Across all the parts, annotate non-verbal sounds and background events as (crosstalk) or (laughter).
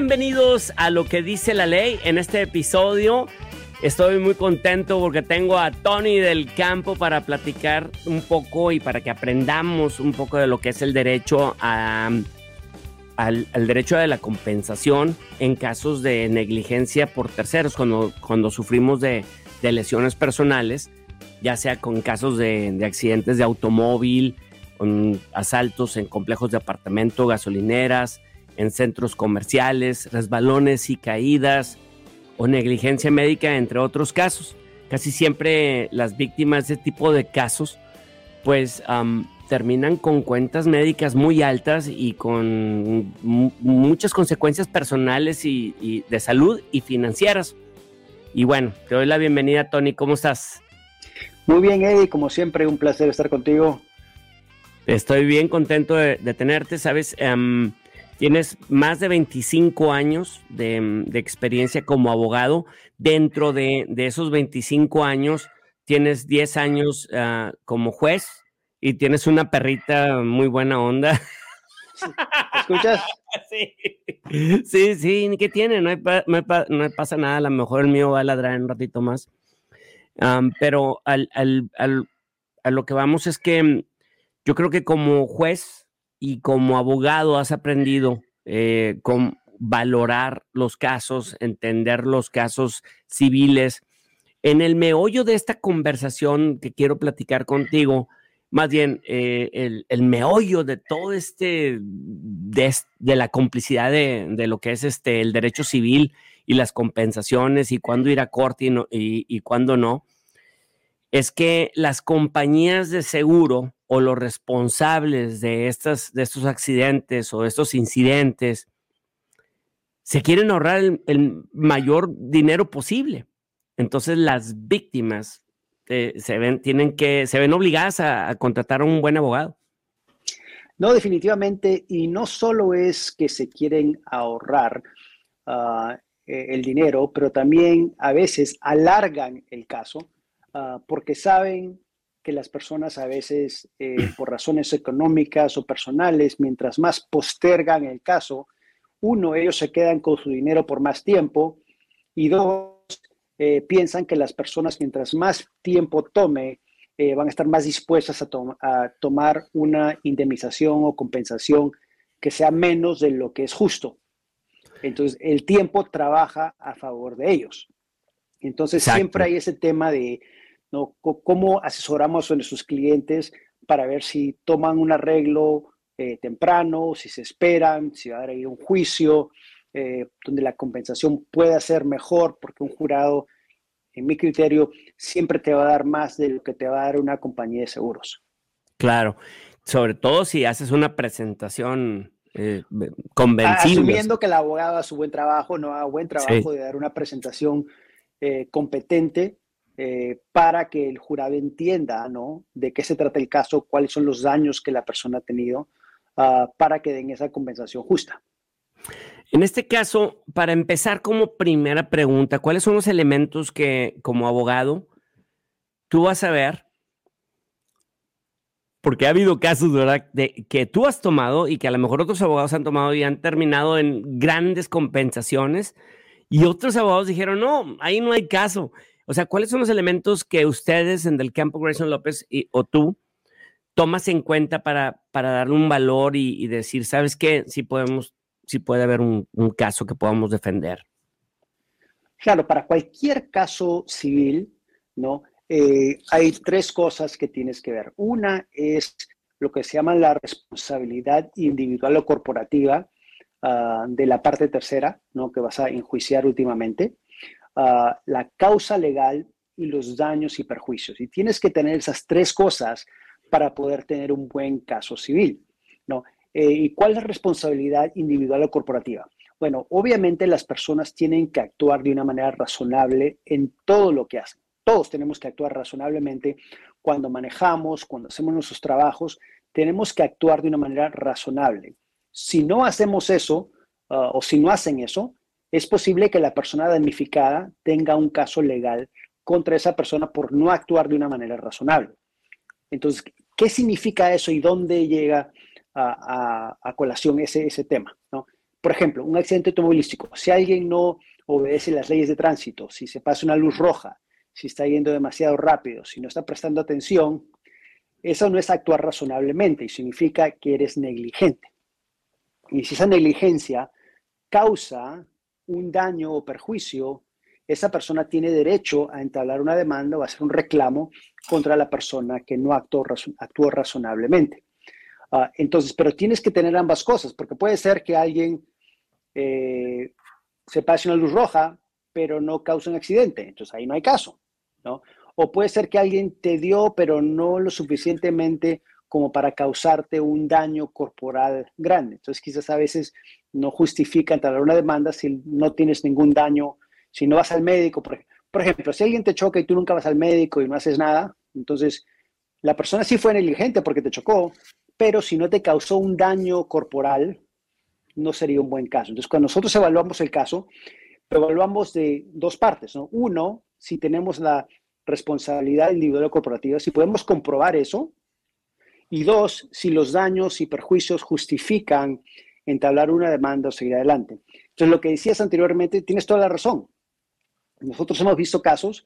Bienvenidos a lo que dice la ley. En este episodio estoy muy contento porque tengo a Tony del campo para platicar un poco y para que aprendamos un poco de lo que es el derecho al, derecho de la compensación en casos de negligencia por terceros, cuando, cuando sufrimos de, lesiones personales, ya sea con casos de, de accidentes de automóvil, con asaltos en complejos de apartamento, gasolineras, en centros comerciales, resbalones y caídas o negligencia médica, entre otros casos. Casi siempre las víctimas de este tipo de casos, pues terminan con cuentas médicas muy altas y con muchas consecuencias personales y, de salud y financieras. Y bueno, te doy la bienvenida, Tony. ¿Cómo estás? Muy bien, Eddie. Como siempre, un placer estar contigo. Estoy bien contento de, tenerte. Sabes, Tienes más de 25 años de, experiencia como abogado. Dentro de, esos 25 años, tienes 10 años ah, como juez y tienes una perrita muy buena onda. ¿Escuchas? (laughs) Sí, sí, sí ¿qué tiene? No, no, pasa nada, a lo mejor el mío va a ladrar un ratito más. pero al, a lo que vamos es que yo creo que como juez y como abogado has aprendido eh, con valorar los casos, entender los casos civiles. En el meollo de esta conversación que quiero platicar contigo, más bien eh, el, meollo de todo este, de, la complicidad de, lo que es este, el derecho civil y las compensaciones y cuándo ir a corte y, y cuándo no, es que las compañías de seguro o los responsables de, estas, de estos accidentes o de estos incidentes se quieren ahorrar el, mayor dinero posible. Entonces las víctimas eh, se, ven, tienen que, se ven obligadas a, contratar a un buen abogado. No, definitivamente, y no solo es que se quieren ahorrar ah, e, el dinero, pero también a veces alargan el caso ah, porque saben que las personas a veces, eh, por razones económicas o personales, mientras más postergan el caso, uno, ellos se quedan con su dinero por más tiempo y dos, eh, piensan que las personas mientras más tiempo tome, eh, van a estar más dispuestas a, a, tomar una indemnización o compensación que sea menos de lo que es justo. Entonces, el tiempo trabaja a favor de ellos. Entonces, siempre hay ese tema de, ¿no? ¿Cómo asesoramos a nuestros clientes para ver si toman un arreglo eh, temprano, si se esperan, si va a haber un juicio, eh, donde la compensación pueda ser mejor, porque un jurado, en mi criterio, siempre te va a dar más de lo que te va a dar una compañía de seguros. Claro, sobre todo si haces una presentación eh, convencible. Asumiendo que el abogado hace buen trabajo, no haga buen trabajo de dar una presentación eh, competente, eh, para que el jurado entienda ¿no? de qué se trata el caso, cuáles son los daños que la persona ha tenido, ah, para que den esa compensación justa. En este caso, para empezar como primera pregunta, ¿cuáles son los elementos que como abogado tú vas a ver? Porque ha habido casos, ¿verdad?, de, que tú has tomado y que a lo mejor otros abogados han tomado y han terminado en grandes compensaciones y otros abogados dijeron, no, ahí no hay caso. O sea, ¿cuáles son los elementos que ustedes en Del Campo Grayson López o tú tomas en cuenta para, para darle un valor y, decir, ¿sabes qué? Si podemos, si puede haber un, caso que podamos defender. Claro, para cualquier caso civil, ¿no? Eh, hay tres cosas que tienes que ver. Una es lo que se llama la responsabilidad individual o corporativa ah, de la parte tercera, ¿no? Que vas a enjuiciar últimamente. Ah, la causa legal y los daños y perjuicios. Y tienes que tener esas tres cosas para poder tener un buen caso civil. ¿no? Eh, ¿Y cuál es la responsabilidad individual o corporativa? Bueno, obviamente las personas tienen que actuar de una manera razonable en todo lo que hacen. Todos tenemos que actuar razonablemente cuando manejamos, cuando hacemos nuestros trabajos, tenemos que actuar de una manera razonable. Si no hacemos eso, ah, o si no hacen eso, es posible que la persona damnificada tenga un caso legal contra esa persona por no actuar de una manera razonable. Entonces, ¿qué significa eso y dónde llega a, colación ese, tema? por ejemplo, un accidente automovilístico, si alguien no obedece las leyes de tránsito, si se pasa una luz roja, si está yendo demasiado rápido, si no está prestando atención, eso no es actuar razonablemente y significa que eres negligente. Y si esa negligencia causa un daño o perjuicio, esa persona tiene derecho a entablar una demanda o a hacer un reclamo contra la persona que no actuó, razonablemente. Ah, entonces, pero tienes que tener ambas cosas, porque puede ser que alguien eh, se pase una luz roja, pero no causa un accidente, entonces ahí no hay caso, ¿no? O puede ser que alguien te dio, pero no lo suficientemente como para causarte un daño corporal grande. Entonces, quizás a veces no justifica entrar una demanda si no tienes ningún daño, si no vas al médico. Por, por ejemplo, si alguien te choca y tú nunca vas al médico y no haces nada, entonces la persona sí fue negligente porque te chocó, pero si no te causó un daño corporal, no sería un buen caso. Entonces, cuando nosotros evaluamos el caso, evaluamos de dos partes. ¿no? Uno, si tenemos la responsabilidad individual o corporativa, si podemos comprobar eso. Y dos, si los daños y perjuicios justifican entablar una demanda o seguir adelante. Entonces, lo que decías anteriormente, tienes toda la razón. Nosotros hemos visto casos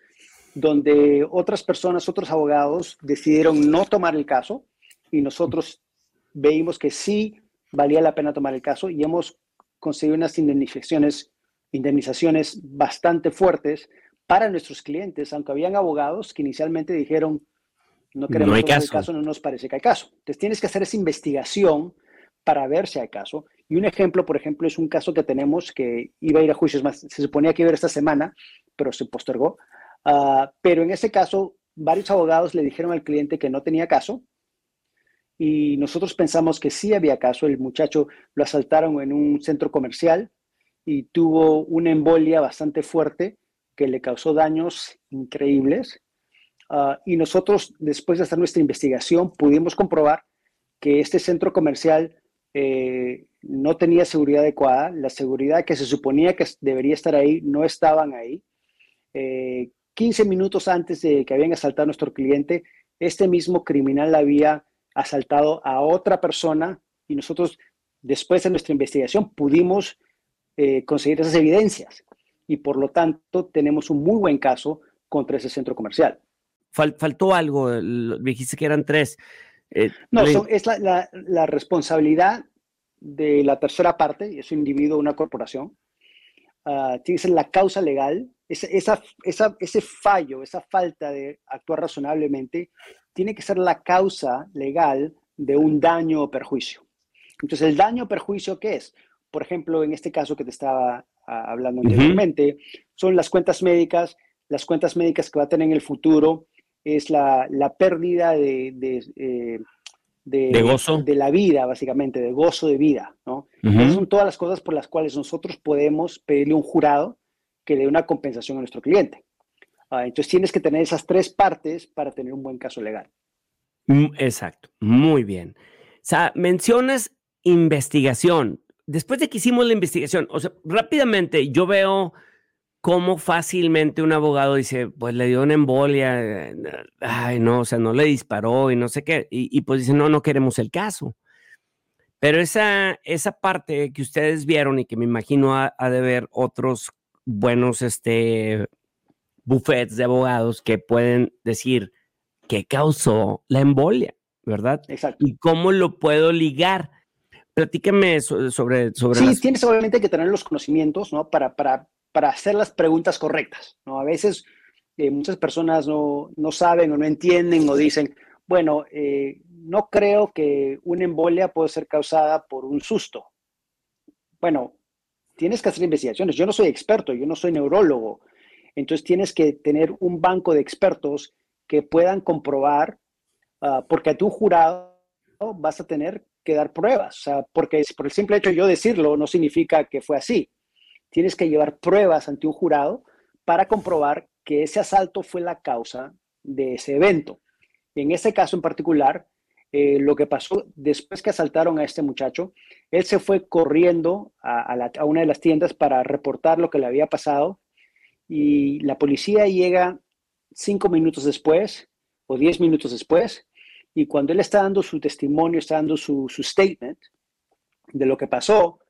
donde otras personas, otros abogados decidieron no tomar el caso y nosotros veíamos que sí valía la pena tomar el caso y hemos conseguido unas indemnizaciones, indemnizaciones bastante fuertes para nuestros clientes, aunque habían abogados que inicialmente dijeron, no queremos tomar el caso, no nos parece que hay caso. Entonces tienes que hacer esa investigación para ver si hay caso. Y un ejemplo, por ejemplo, es un caso que tenemos que iba a ir a juicios más, se suponía que iba a ir esta semana, pero se postergó. Ah, pero en ese caso, varios abogados le dijeron al cliente que no tenía caso y nosotros pensamos que sí había caso. El muchacho lo asaltaron en un centro comercial y tuvo una embolia bastante fuerte que le causó daños increíbles. Ah, y nosotros, después de hacer nuestra investigación, pudimos comprobar que este centro comercial eh, no tenía seguridad adecuada. La seguridad que se suponía que debería estar ahí no estaban ahí. 15 eh, minutos antes de que habían asaltado a nuestro cliente, este mismo criminal había asaltado a otra persona y nosotros, después de nuestra investigación, pudimos eh, conseguir esas evidencias y por lo tanto tenemos un muy buen caso contra ese centro comercial. Faltó algo, dijiste que eran tres. Eh, no, es la, responsabilidad de la tercera parte, es un individuo, una corporación. Uh, tiene que ser la causa legal, esa, esa, ese fallo, esa falta de actuar razonablemente, tiene que ser la causa legal de un daño o perjuicio. Entonces, el daño o perjuicio, ¿qué es? Por ejemplo, en este caso que te estaba ah, hablando anteriormente, son las cuentas médicas, las cuentas médicas que va a tener en el futuro, es la, pérdida de, de, eh, gozo. de la vida, básicamente, de gozo de vida, ¿no? Esas son todas las cosas por las cuales nosotros podemos pedirle a un jurado que dé una compensación a nuestro cliente. Ah, entonces tienes que tener esas tres partes para tener un buen caso legal. Mm, exacto, muy bien. O sea, mencionas investigación. Después de que hicimos la investigación, o sea, rápidamente yo veo cómo fácilmente un abogado dice, pues le dio una embolia, ay, no, o sea, no le disparó y no sé qué, y, pues dice, no, no queremos el caso. Pero esa, esa parte que ustedes vieron y que me imagino ha, ha de ver otros buenos este, buffets de abogados que pueden decir qué causó la embolia, ¿verdad? Exacto. Y cómo lo puedo ligar. Platícame sobre... sobre sí, tienes obviamente que tener los conocimientos, ¿no? Para, para, para hacer las preguntas correctas, ¿no? A veces eh, muchas personas no, no, saben o no entienden o dicen, bueno, eh, no creo que una embolia pueda ser causada por un susto. Bueno, tienes que hacer investigaciones. Yo no soy experto, yo no soy neurólogo, entonces tienes que tener un banco de expertos que puedan comprobar, ah, porque a tu jurado vas a tener que dar pruebas, o sea, porque por el simple hecho de yo decirlo no significa que fue así. Tienes que llevar pruebas ante un jurado para comprobar que ese asalto fue la causa de ese evento. En este caso en particular, eh, lo que pasó después que asaltaron a este muchacho, él se fue corriendo a, una de las tiendas para reportar lo que le había pasado y la policía llega cinco minutos después o diez minutos después y cuando él está dando su testimonio, está dando su statement de lo que pasó,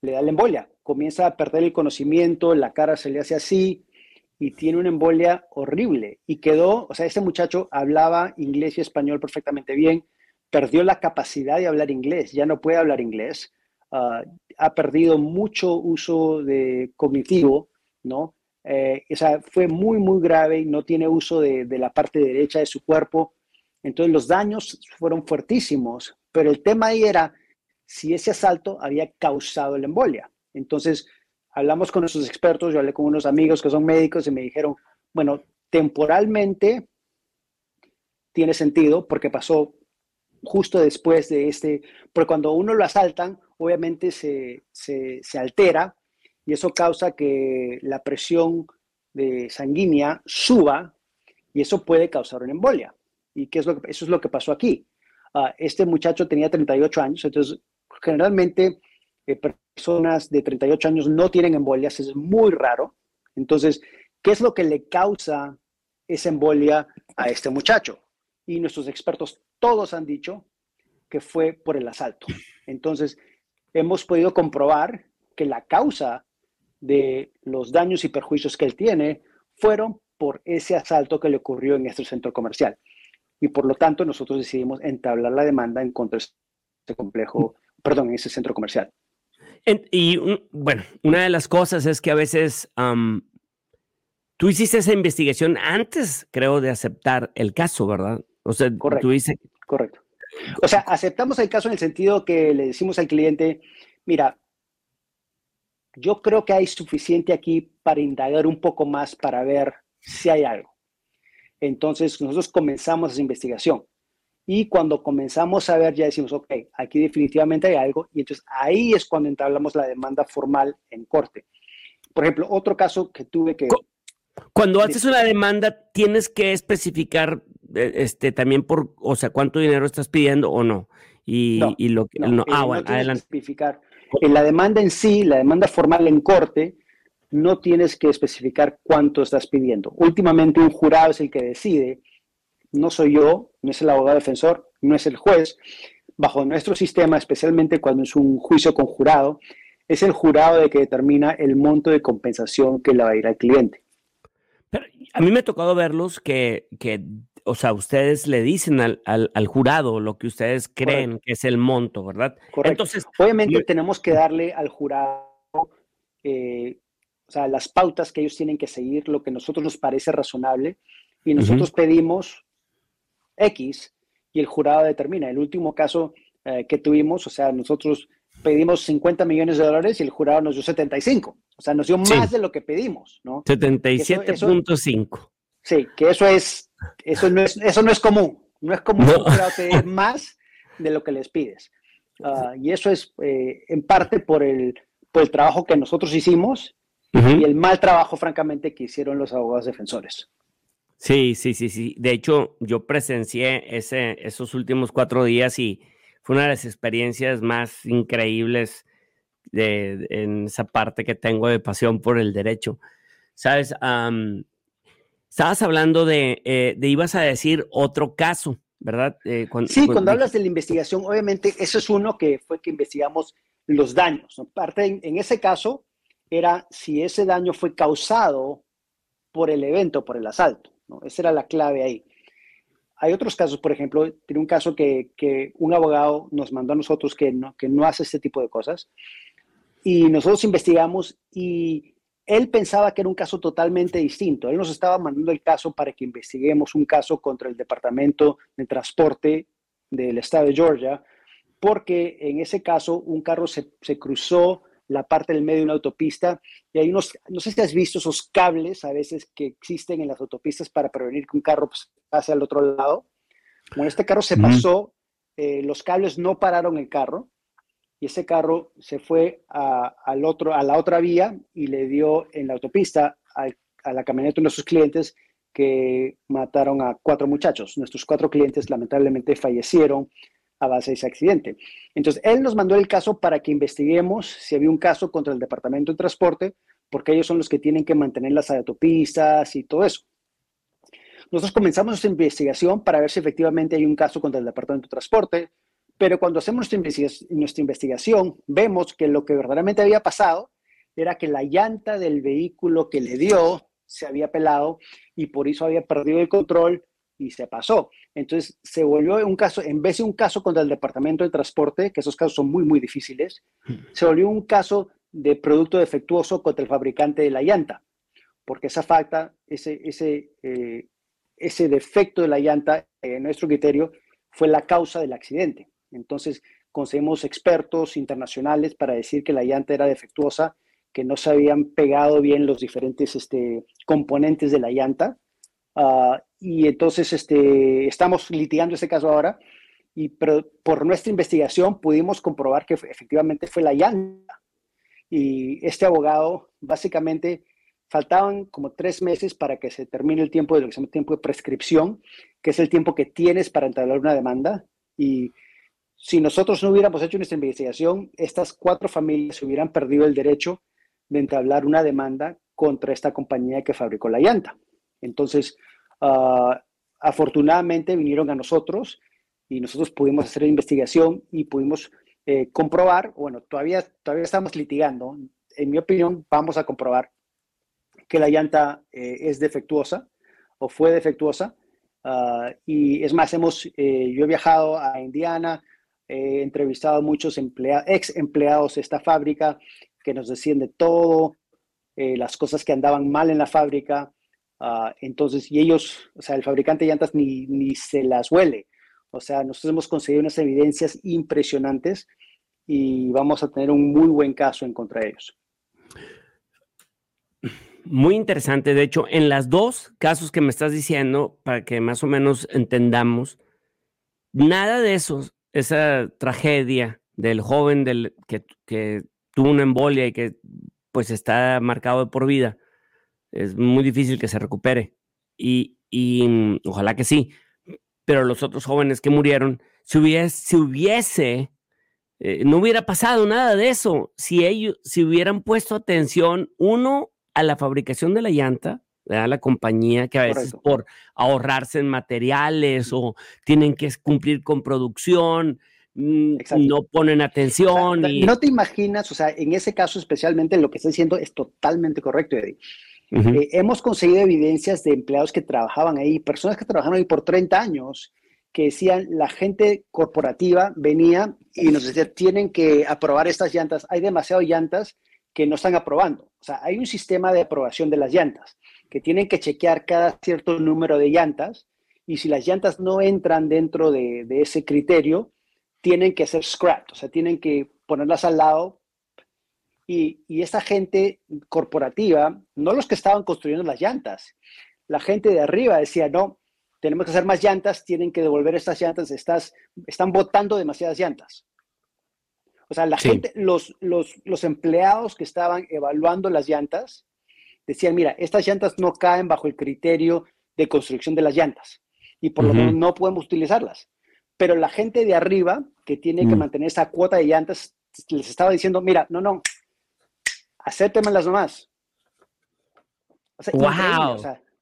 le da la embolia. Comienza a perder el conocimiento, la cara se le hace así y tiene una embolia horrible. Y quedó, o sea, este muchacho hablaba inglés y español perfectamente bien, perdió la capacidad de hablar inglés, ya no puede hablar inglés, ah, ha perdido mucho uso de cognitivo, ¿no? Eh, o sea, fue muy, muy grave y no tiene uso de, de la parte derecha de su cuerpo. Entonces los daños fueron fuertísimos, pero el tema ahí era si ese asalto había causado la embolia. Entonces, hablamos con nuestros expertos, yo hablé con unos amigos que son médicos y me dijeron, bueno, temporalmente tiene sentido porque pasó justo después de este, porque cuando uno lo asaltan, obviamente se, se, se altera y eso causa que la presión de sanguínea suba y eso puede causar una embolia. ¿Y qué es lo que, eso es lo que pasó aquí? Uh, este muchacho tenía 38 años, entonces generalmente eh, personas de 38 años no tienen embolias, es muy raro. Entonces, ¿qué es lo que le causa esa embolia a este muchacho? Y nuestros expertos todos han dicho que fue por el asalto. Entonces, hemos podido comprobar que la causa de los daños y perjuicios que él tiene fueron por ese asalto que le ocurrió en este centro comercial. Y por lo tanto, nosotros decidimos entablar la demanda en contra de este complejo perdón, en ese centro comercial. Y bueno, una de las cosas es que a veces tú hiciste esa investigación antes, creo, de aceptar el caso, ¿verdad? O sea, correcto, tú correcto. O sea, aceptamos el caso en el sentido que le decimos al cliente, mira, yo creo que hay suficiente aquí para indagar un poco más para ver si hay algo. Entonces, nosotros comenzamos esa investigación. Y cuando comenzamos a ver, ya decimos, ok, aquí definitivamente hay algo, y entonces ahí es cuando entablamos la demanda formal en corte. Por ejemplo, otro caso que tuve que... Cuando haces una demanda, tienes que especificar eh, este, también por, o sea, cuánto dinero estás pidiendo o no. Y, y lo que... No, ah, bueno, adelante. Especificar. En la demanda en sí, la demanda formal en corte, no tienes que especificar cuánto estás pidiendo. Últimamente un jurado es el que decide no soy yo, no es el abogado defensor, no es el juez. Bajo nuestro sistema, especialmente cuando es un juicio con jurado, es el jurado de que determina el monto de compensación que le va a ir al cliente. Pero a mí me ha tocado verlos que, o sea, ustedes le dicen al, jurado lo que ustedes creen que es el monto, ¿verdad? Correcto. Entonces, obviamente tenemos que darle al jurado, eh, o sea, las pautas que ellos tienen que seguir, lo que a nosotros nos parece razonable, y nosotros pedimos X y el jurado determina. El último caso eh, que tuvimos, o sea, nosotros pedimos 50 millones de dólares y el jurado nos dio 75. O sea, nos dio más de lo que pedimos, ¿no? 77.5. Sí, que eso es, eso no es, eso no es común. No es común no. pedir más de lo que les pides. Ah, y eso es eh, en parte por el, por el trabajo que nosotros hicimos y el mal trabajo, francamente, que hicieron los abogados defensores. Sí, sí, sí, sí. De hecho, yo presencié ese, esos últimos cuatro días y fue una de las experiencias más increíbles de, en esa parte que tengo de pasión por el derecho. Sabes, estabas hablando eh, de, ibas a decir otro caso, ¿verdad? Eh, sí, cuando hablas de la investigación, obviamente, eso es uno que fue que investigamos los daños. Parte en, en ese caso era si ese daño fue causado por el evento, por el asalto. Esa era la clave ahí. Hay otros casos, por ejemplo, tiene un caso que, un abogado nos mandó a nosotros que no, que no hace este tipo de cosas y nosotros investigamos y él pensaba que era un caso totalmente distinto. Él nos estaba mandando el caso para que investiguemos un caso contra el Departamento de Transporte del Estado de Georgia, porque en ese caso un carro se, se cruzó la parte del medio de una autopista y hay unos, no sé si has visto esos cables a veces que existen en las autopistas para prevenir que un carro pues, pase al otro lado. Bueno, este carro se pasó, eh, los cables no pararon el carro y ese carro se fue a, al otro, a la otra vía y le dio en la autopista a, a la camioneta de nuestros clientes que mataron a cuatro muchachos. Nuestros cuatro clientes lamentablemente fallecieron a base de ese accidente. Entonces, él nos mandó el caso para que investiguemos si había un caso contra el Departamento de Transporte, porque ellos son los que tienen que mantener las autopistas y todo eso. Nosotros comenzamos esa investigación para ver si efectivamente hay un caso contra el Departamento de Transporte. Pero cuando hacemos nuestra investigación, vemos que lo que verdaderamente había pasado era que la llanta del vehículo que le dio se había pelado y por eso había perdido el control y se pasó. Entonces se volvió un caso, en vez de un caso contra el Departamento de Transporte, que esos casos son muy, muy difíciles, se volvió un caso de producto defectuoso contra el fabricante de la llanta, porque esa falta, ese, ese, eh, ese defecto de la llanta, en nuestro criterio, fue la causa del accidente. Entonces, conseguimos expertos internacionales para decir que la llanta era defectuosa que no se habían pegado bien los diferentes este, componentes de la llanta. Ah, y entonces este, estamos litigando ese caso ahora y por nuestra investigación pudimos comprobar que efectivamente fue la llanta. Y este abogado, básicamente, faltaban como tres meses para que se termine el tiempo de lo que tiempo de prescripción, que es el tiempo que tienes para entablar una demanda. Y si nosotros no hubiéramos hecho nuestra investigación, estas cuatro familias hubieran perdido el derecho de entablar una demanda contra esta compañía que fabricó la llanta. Entonces, ah, afortunadamente vinieron a nosotros y nosotros pudimos hacer investigación y pudimos eh, comprobar, bueno, todavía, todavía estamos litigando, en mi opinión, vamos a comprobar que la llanta eh, es defectuosa o fue defectuosa. Ah, y es más, hemos, eh, yo he viajado a Indiana, he entrevistado a muchos ex empleados de esta fábrica que nos decían de todo, eh, las cosas que andaban mal en la fábrica. Ah, entonces, y ellos, o sea, el fabricante de llantas ni, ni se las huele. O sea, nosotros hemos conseguido unas evidencias impresionantes y vamos a tener un muy buen caso en contra de ellos. Muy interesante. De hecho, en las dos casos que me estás diciendo, para que más o menos entendamos, nada de eso, esa tragedia del joven del, que, que tuvo una embolia y que pues está marcado por vida, es muy difícil que se recupere. Y, mm, ojalá que sí. Pero los otros jóvenes que murieron, si hubiese, hubiese eh, no hubiera pasado nada de eso. Si ellos, si hubieran puesto atención, uno, a la fabricación de la llanta, a la compañía que a veces por ahorrarse en materiales o tienen que cumplir con producción, Mm, no ponen atención. No te imaginas, o sea, en ese caso especialmente lo que está diciendo es totalmente correcto, Eddie. Eh, hemos conseguido evidencias de empleados que trabajaban ahí, personas que trabajaron ahí por 30 años, que decían, la gente corporativa venía y nos decía, tienen que aprobar estas llantas, hay demasiadas llantas que no están aprobando. O sea, hay un sistema de aprobación de las llantas, que tienen que chequear cada cierto número de llantas, y si las llantas no entran dentro de, de ese criterio, tienen que ser scrapped, o sea, tienen que ponerlas al lado. Y, y esta gente corporativa, no los que estaban construyendo las llantas, la gente de arriba decía, no, tenemos que hacer más llantas, tienen que devolver estas llantas, estás, están botando demasiadas llantas. O sea, la gente, los, los, los, empleados que estaban evaluando las llantas decían, mira, estas llantas no caen bajo el criterio de construcción de las llantas y por lo menos no podemos utilizarlas pero la gente de arriba, que tiene que mm. mantener esa cuota de llantas, les estaba diciendo, mira, no, no, acéptemelas nomás. wow.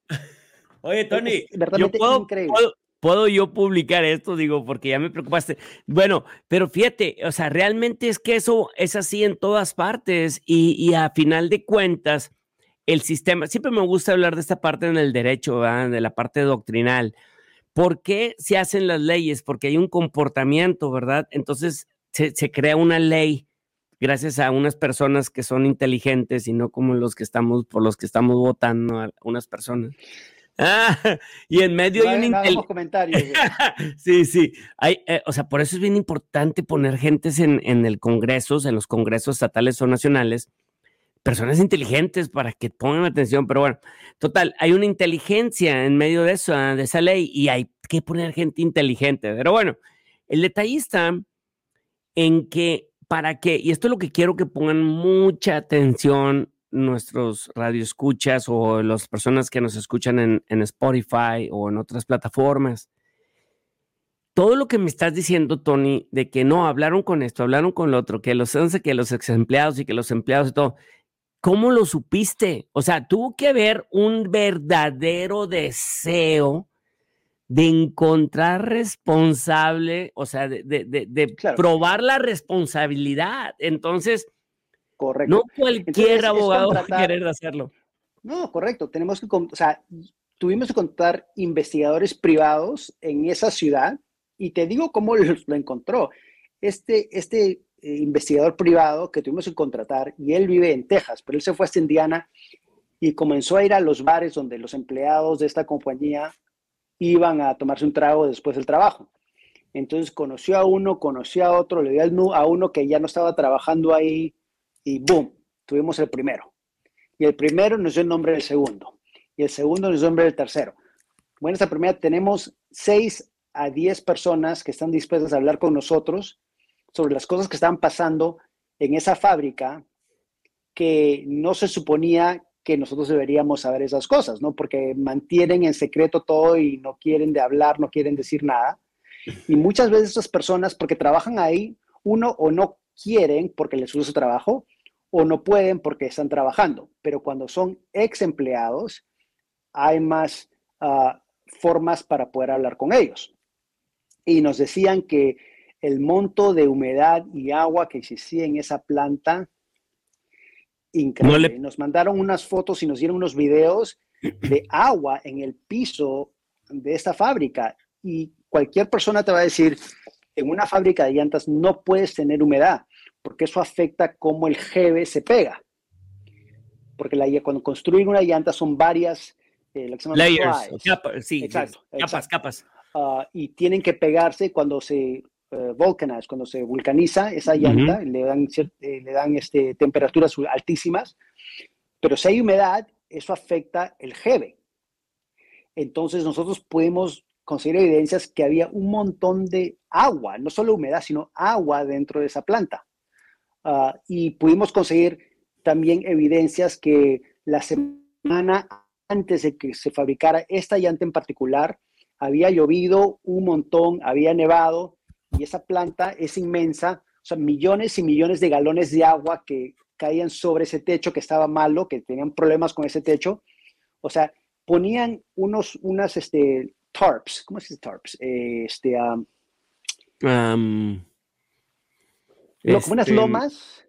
(laughs) Oye, Tony, yo puedo, puedo, yo publicar esto? Digo, porque ya me preocupaste. Bueno, pero fíjate, o sea, realmente es que eso es así en todas partes y, y a final de cuentas, el sistema, siempre me gusta hablar de esta parte en el derecho, de la parte doctrinal ¿Por qué se hacen las leyes? Porque hay un comportamiento, ¿verdad? Entonces se, crea una ley gracias a unas personas que son inteligentes y no como los que estamos, por los que estamos votando a unas personas. Ah, (laughs) y en medio hay un comentarios. (laughs) sí, sí. Hay, eh, o sea, por eso es bien importante poner gentes en, en el Congreso, en los congresos estatales o nacionales, personas inteligentes para que pongan atención, pero bueno, total, hay una inteligencia en medio de eso, de esa ley, y hay que poner gente inteligente. Pero bueno, el detalle está en que para qué, y esto es lo que quiero que pongan mucha atención nuestros radioescuchas o las personas que nos escuchan en, Spotify o en otras plataformas. Todo lo que me estás diciendo, Tony, de que no hablaron con esto, hablaron con lo otro, que los que los ex empleados y que los empleados y todo, ¿Cómo lo supiste? O sea, tuvo que haber un verdadero deseo de encontrar responsable, o sea, de, probar la responsabilidad. Entonces, correcto. no cualquier abogado va a querer hacerlo. No, correcto. Tenemos que, o sea, tuvimos que contar investigadores privados en esa ciudad y te digo cómo lo, encontró. Este, este eh, investigador privado que tuvimos que contratar, y él vive en Texas, pero él se fue hasta Indiana y comenzó a ir a los bares donde los empleados de esta compañía iban a tomarse un trago después del trabajo. Entonces conoció a uno, conoció a otro, le dio a uno que ya no estaba trabajando ahí y ¡boom! Tuvimos el primero. Y el primero nos dio el nombre del segundo. Y el segundo nos dio el nombre del tercero. Bueno, esta primera tenemos seis a diez personas que están dispuestas a hablar con nosotros sobre las cosas que estaban pasando en esa fábrica que no se suponía que nosotros deberíamos saber esas cosas, ¿no? Porque mantienen en secreto todo y no quieren de hablar, no quieren decir nada. Y muchas veces esas personas, porque trabajan ahí, uno o no quieren porque les gusta su trabajo, o no pueden porque están trabajando. Pero cuando son ex empleados, hay más ah, formas para poder hablar con ellos. Y nos decían que el monto de humedad y agua que existía en esa planta, increíble. Nos mandaron unas fotos y nos dieron unos videos de (clears throat) agua en el piso de esta fábrica. Y cualquier persona te va a decir, en una fábrica de llantas no puedes tener humedad, porque eso afecta cómo el jeve se pega. Porque la, cuando construyen una llanta son varias eh, layers, capas, sí, capas, capas. Ah, y tienen que pegarse cuando se uh, cuando se vulcaniza esa llanta, le dan, eh, le dan este, temperaturas altísimas, pero si hay humedad, eso afecta el jeve. Entonces nosotros podemos conseguir evidencias que había un montón de agua, no solo humedad, sino agua dentro de esa planta. Ah, y pudimos conseguir también evidencias que la semana antes de que se fabricara esta llanta en particular, había llovido un montón, había nevado y esa planta es inmensa, o sea, millones y millones de galones de agua que caían sobre ese techo que estaba malo, que tenían problemas con ese techo. O sea, ponían unos, unas, este, tarps, ¿cómo se dice tarps? este, um, como unas este, lomas,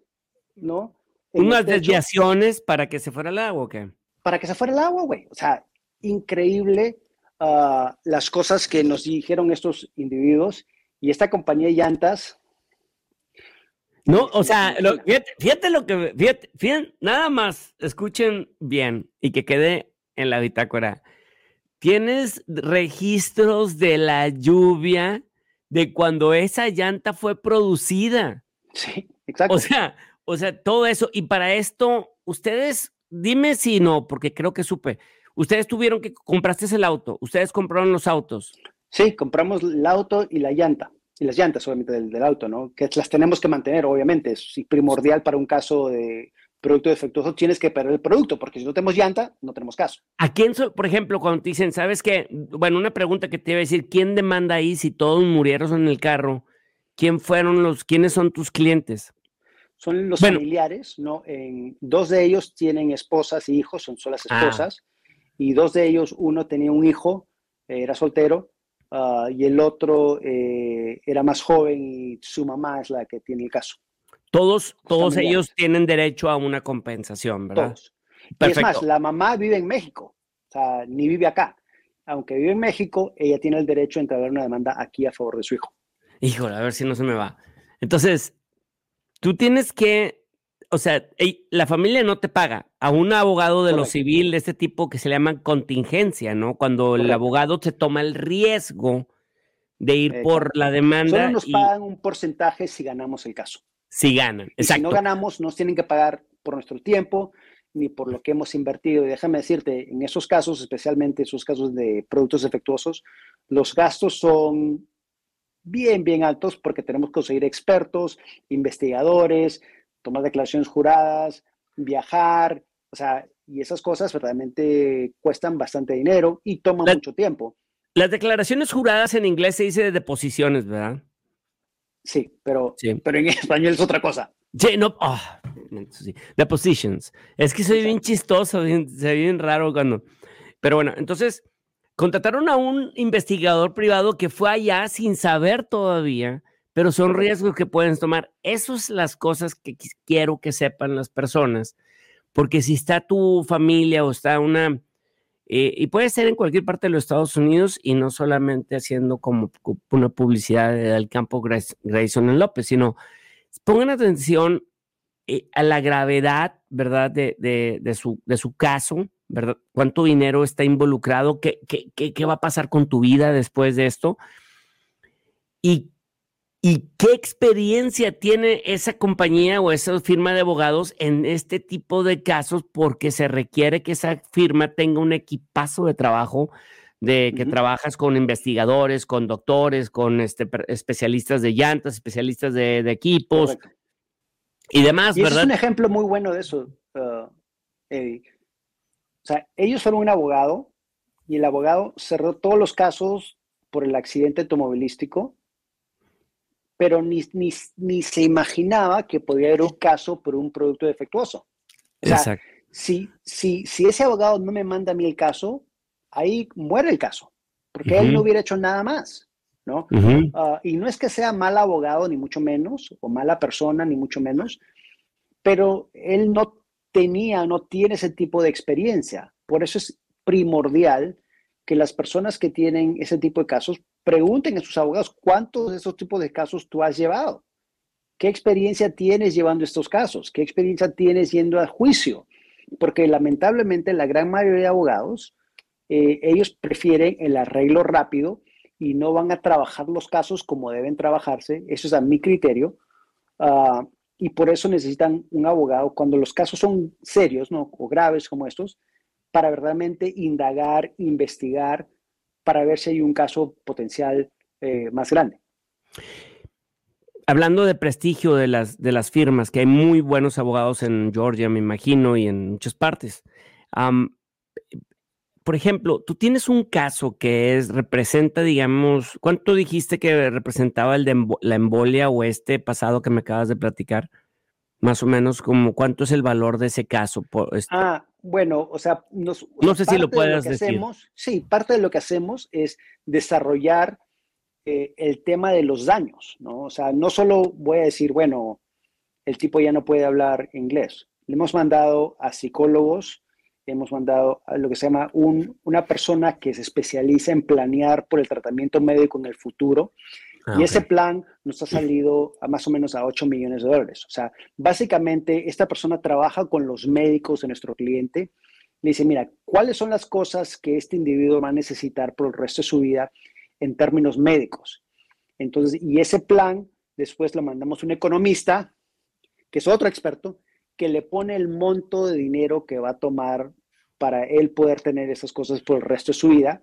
¿no? unas desviaciones para que se fuera el agua, ¿o qué? Para que se fuera el agua, güey. O sea, increíble uh, las cosas que nos dijeron estos individuos y esta compañía de llantas. No, o sea, fíjate, lo que, fíjate, nada más, escuchen bien y que quede en la bitácora. Tienes registros de la lluvia de cuando esa llanta fue producida. Sí, exacto. O sea, o sea, todo eso. Y para esto, ustedes, dime si no, porque creo que supe. Ustedes tuvieron que compraste el auto. Ustedes compraron los autos. Sí, compramos el auto y la llanta. Y las llantas, obviamente, del, auto, ¿no? Que las tenemos que mantener, obviamente. Es primordial para un caso de producto defectuoso. Tienes que perder el producto, porque si no tenemos llanta, no tenemos caso. ¿A quién, por ejemplo, cuando te dicen, sabes qué? Bueno, una pregunta que te iba a decir, ¿quién demanda ahí si todos murieron en el carro? ¿Quién fueron los, quiénes son tus clientes? Son los familiares, ¿no? En, dos de ellos tienen esposas y hijos, son solo las ah. esposas, y dos de ellos, uno tenía un hijo, era soltero, Ah, y el otro eh, era más joven y su mamá es la que tiene el caso. Todos, todos ellos tienen derecho a una compensación, ¿verdad? Todos. es más, la mamá vive en México, o sea, ni vive acá. Aunque vive en México, ella tiene el derecho de entregar una demanda aquí a favor de su hijo. Híjole, a ver si no se me va. Entonces, tú tienes que o sea, la familia no te paga. A un abogado de lo civil de este tipo que se le llama contingencia, ¿no? Cuando el abogado se toma el riesgo de ir por la demanda. Solo nos pagan un porcentaje si ganamos el caso. Si ganan, exacto. si no ganamos, nos tienen que pagar por nuestro tiempo ni por lo que hemos invertido. Y déjame decirte, en esos casos, especialmente esos casos de productos defectuosos, los gastos son bien, bien altos porque tenemos que conseguir expertos, investigadores, tomar declaraciones juradas, viajar, o sea, y esas cosas verdaderamente cuestan bastante dinero y toman mucho tiempo. Las declaraciones juradas en inglés se dice de deposiciones, ¿verdad? Sí, pero, pero en (laughs) español es otra cosa. Sí, no, oh, depositions. Es que soy bien chistoso, se ve bien raro cuando. Pero bueno, entonces, contrataron a un investigador privado que fue allá sin saber todavía, pero son riesgos que pueden tomar. Esas son las cosas que quiero que sepan las personas, porque si está tu familia o está una, eh, y puede ser en cualquier parte de los Estados Unidos y no solamente haciendo como una publicidad del campo Grayson López, sino pongan atención eh, a la gravedad, ¿verdad? De, de, su, de su caso, ¿verdad? ¿Cuánto dinero está involucrado? ¿Qué, qué, qué, va a pasar con tu vida después de esto? Y, y qué experiencia tiene esa compañía o esa firma de abogados en este tipo de casos, porque se requiere que esa firma tenga un equipazo de trabajo de que trabajas con investigadores, con doctores, con este, especialistas de llantas, especialistas de, equipos, y demás, ¿verdad? Es un ejemplo muy bueno de eso, uh, Eddie. O sea, ellos fueron un abogado y el abogado cerró todos los casos por el accidente automovilístico, pero ni, ni, se imaginaba que podía haber un caso por un producto defectuoso. O sea, Si, si, si ese abogado no me manda a mí el caso, ahí muere el caso, porque él no hubiera hecho nada más. ¿no? Ah, y no es que sea mal abogado, ni mucho menos, o mala persona, ni mucho menos, pero él no tenía, no tiene ese tipo de experiencia. Por eso es primordial que las personas que tienen ese tipo de casos pregunten a sus abogados cuántos de esos tipos de casos tú has llevado. ¿Qué experiencia tienes llevando estos casos? ¿Qué experiencia tienes yendo a juicio? Porque lamentablemente la gran mayoría de abogados, eh, ellos prefieren el arreglo rápido y no van a trabajar los casos como deben trabajarse. Eso es a mi criterio. Ah, y por eso necesitan un abogado cuando los casos son serios ¿no? o graves como estos, para verdaderamente indagar, investigar, para ver si hay un caso potencial eh, más grande. Hablando de prestigio de las, de las firmas, que hay muy buenos abogados en Georgia, me imagino, y en muchas partes por ejemplo, tú tienes un caso que es, representa, digamos, ¿cuánto dijiste que representaba el de la embolia o este pasado que me acabas de platicar? Más o menos, como cuánto es el valor de ese caso. Este ah, bueno, o sea, no sé si lo puedes decir. sí, parte de lo que hacemos es desarrollar eh, el tema de los daños, ¿no? O sea, no solo voy a decir, bueno, el tipo ya no puede hablar inglés. Le hemos mandado a psicólogos, hemos mandado a lo que se llama una persona que se especializa en planear por el tratamiento médico en el futuro. Ah, y ese plan nos ha salido a más o menos a 8 millones de dólares. O sea, básicamente esta persona trabaja con los médicos de nuestro cliente. Le dice, mira, ¿cuáles son las cosas que este individuo va a necesitar por el resto de su vida en términos médicos? Entonces, y ese plan después lo mandamos a un economista, que es otro experto, que le pone el monto de dinero que va a tomar para él poder tener esas cosas por el resto de su vida.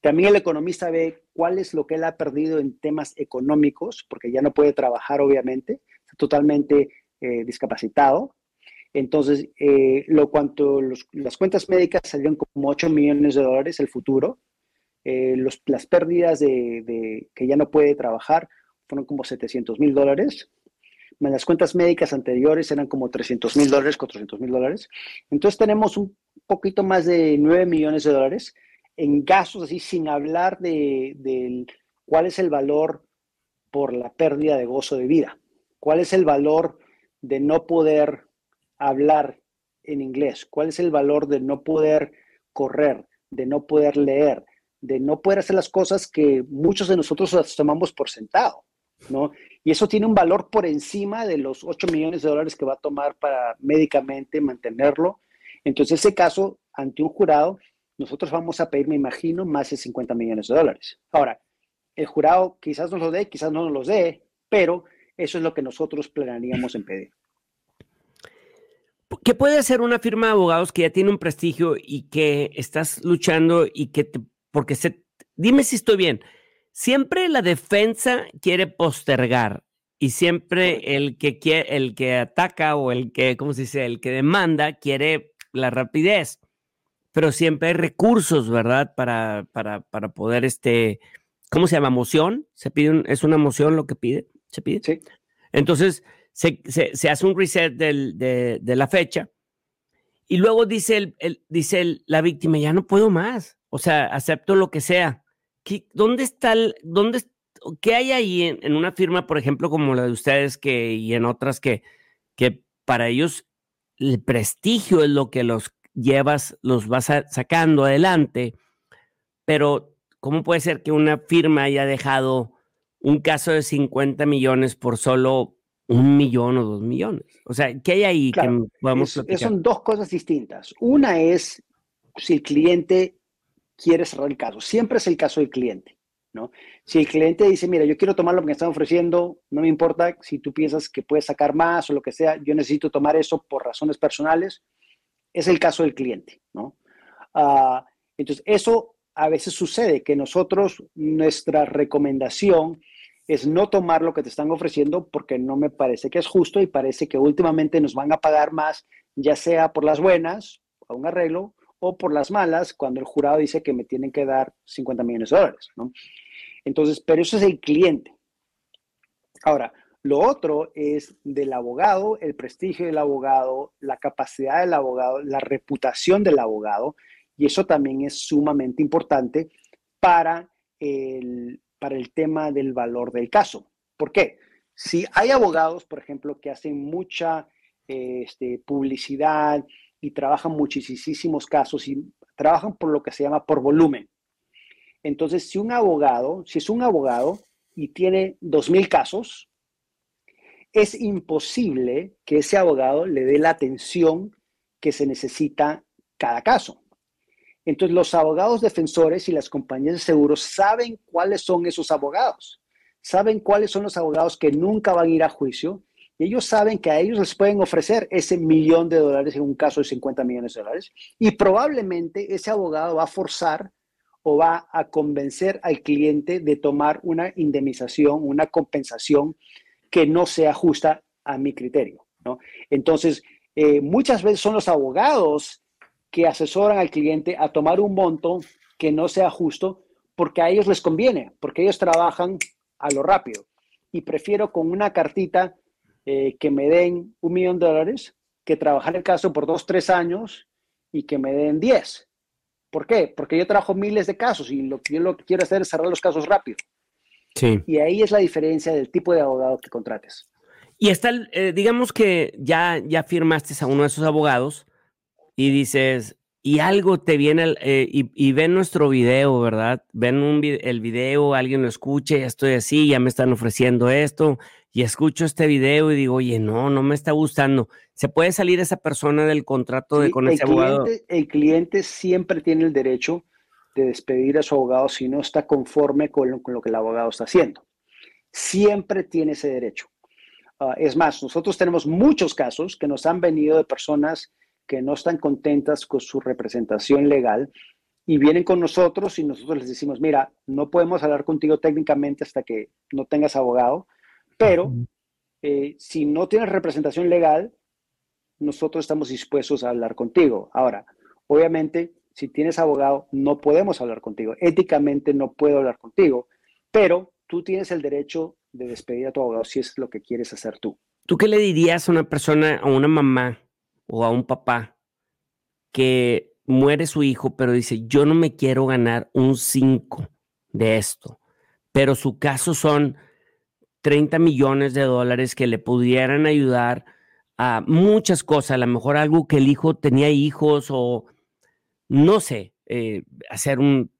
También el economista ve cuál es lo que él ha perdido en temas económicos, porque ya no puede trabajar, obviamente, está totalmente eh, discapacitado. Entonces, eh, lo cuanto las cuentas médicas salieron como 8 millones de dólares el futuro. Eh, las pérdidas de, de, que ya no puede trabajar fueron como 700 mil dólares las cuentas médicas anteriores eran como 300 mil dólares, 400 mil dólares. Entonces tenemos un poquito más de 9 millones de dólares en gastos así, sin hablar de, cuál es el valor por la pérdida de gozo de vida, cuál es el valor de no poder hablar en inglés, cuál es el valor de no poder correr, de no poder leer, de no poder hacer las cosas que muchos de nosotros tomamos por sentado, ¿no? Y eso tiene un valor por encima de los 8 millones de dólares que va a tomar para médicamente mantenerlo. Entonces, ese caso, ante un jurado, nosotros vamos a pedir, me imagino, más de 50 millones de dólares. Ahora, el jurado quizás nos lo dé, quizás no nos lo dé, pero eso es lo que nosotros planearíamos en pedir. ¿Qué puede hacer una firma de abogados que ya tiene un prestigio y que estás luchando y que te, porque se, dime si estoy bien, siempre la defensa quiere postergar y siempre el que quiere, el que ataca o el que, ¿cómo se dice? El que demanda quiere la rapidez. Pero siempre hay recursos, ¿verdad? Para, para, para poder, este, ¿cómo se llama? ¿Moción? ¿Se pide es una moción lo que pide? ¿Se pide? Sí. Entonces, se, se, hace un reset del, de, la fecha y luego dice, el, dice la víctima, ya no puedo más. o sea, acepto lo que sea. ¿Dónde está el, dónde, qué hay ahí en, una firma, por ejemplo, como la de ustedes que, y en otras que, que para ellos el prestigio es lo que los llevas, los vas sacando adelante, pero ¿cómo puede ser que una firma haya dejado un caso de 50 millones por solo un millón o dos millones? O sea, ¿qué hay ahí que podemos Son dos cosas distintas. Una es si el cliente quiere cerrar el caso. Siempre es el caso del cliente, ¿no? Si el cliente dice, mira, yo quiero tomar lo que me están ofreciendo, no me importa si tú piensas que puedes sacar más o lo que sea, yo necesito tomar eso por razones personales, es el caso del cliente, ¿no? Ah, entonces, eso a veces sucede, que nosotros, nuestra recomendación es no tomar lo que te están ofreciendo porque no me parece que es justo y parece que últimamente nos van a pagar más, ya sea por las buenas, a un arreglo, o por las malas, cuando el jurado dice que me tienen que dar 50 millones de dólares, ¿no? Entonces, pero eso es el cliente. Ahora, lo otro es del abogado, el prestigio del abogado, la capacidad del abogado, la reputación del abogado, y eso también es sumamente importante para el, para el tema del valor del caso. ¿Por qué? Si hay abogados, por ejemplo, que hacen mucha este, publicidad y trabajan muchísimos casos y trabajan por lo que se llama por volumen. Entonces, si un abogado, si es un abogado y tiene 2.000 casos, es imposible que ese abogado le dé la atención que se necesita cada caso. Entonces, los abogados defensores y las compañías de seguros saben cuáles son esos abogados, saben cuáles son los abogados que nunca van a ir a juicio y ellos saben que a ellos les pueden ofrecer ese millón de dólares en un caso de 50 millones de dólares y probablemente ese abogado va a forzar o va a convencer al cliente de tomar una indemnización, una compensación que no sea justa a mi criterio. ¿no? Entonces, eh, muchas veces son los abogados que asesoran al cliente a tomar un monto que no sea justo porque a ellos les conviene, porque ellos trabajan a lo rápido. Y prefiero con una cartita eh, que me den un millón de dólares que trabajar el caso por dos, tres años y que me den diez. ¿Por qué? Porque yo trabajo miles de casos y lo que yo lo que quiero hacer es cerrar los casos rápido. Sí. Y ahí es la diferencia del tipo de abogado que contrates. Y está, eh, digamos que ya, ya firmaste a uno de esos abogados, y dices, y algo te viene, eh, y, ven nuestro video, ¿verdad? Ven un el video, alguien lo escuche, ya estoy así, ya me están ofreciendo esto, y escucho este video y digo, oye, no, no me está gustando. ¿Se puede salir esa persona del contrato de, con ese abogado? El cliente siempre tiene el derecho de despedir a su abogado si no está conforme con lo, con lo que el abogado está haciendo. Siempre tiene ese derecho. Ah, es más, nosotros tenemos muchos casos que nos han venido de personas que no están contentas con su representación legal y vienen con nosotros y nosotros les decimos, mira, no podemos hablar contigo técnicamente hasta que no tengas abogado, pero eh, si no tienes representación legal, nosotros estamos dispuestos a hablar contigo. Ahora, obviamente, si tienes abogado, no podemos hablar contigo. Éticamente no puedo hablar contigo, pero tú tienes el derecho de despedir a tu abogado si es lo que quieres hacer tú. ¿Tú qué le dirías a una persona, a una mamá o a un papá que muere su hijo, pero dice, yo no me quiero ganar un 5 de esto, pero su caso son 30 millones de dólares que le pudieran ayudar a muchas cosas, a lo mejor algo que el hijo tenía hijos o no sé, eh, hacer un,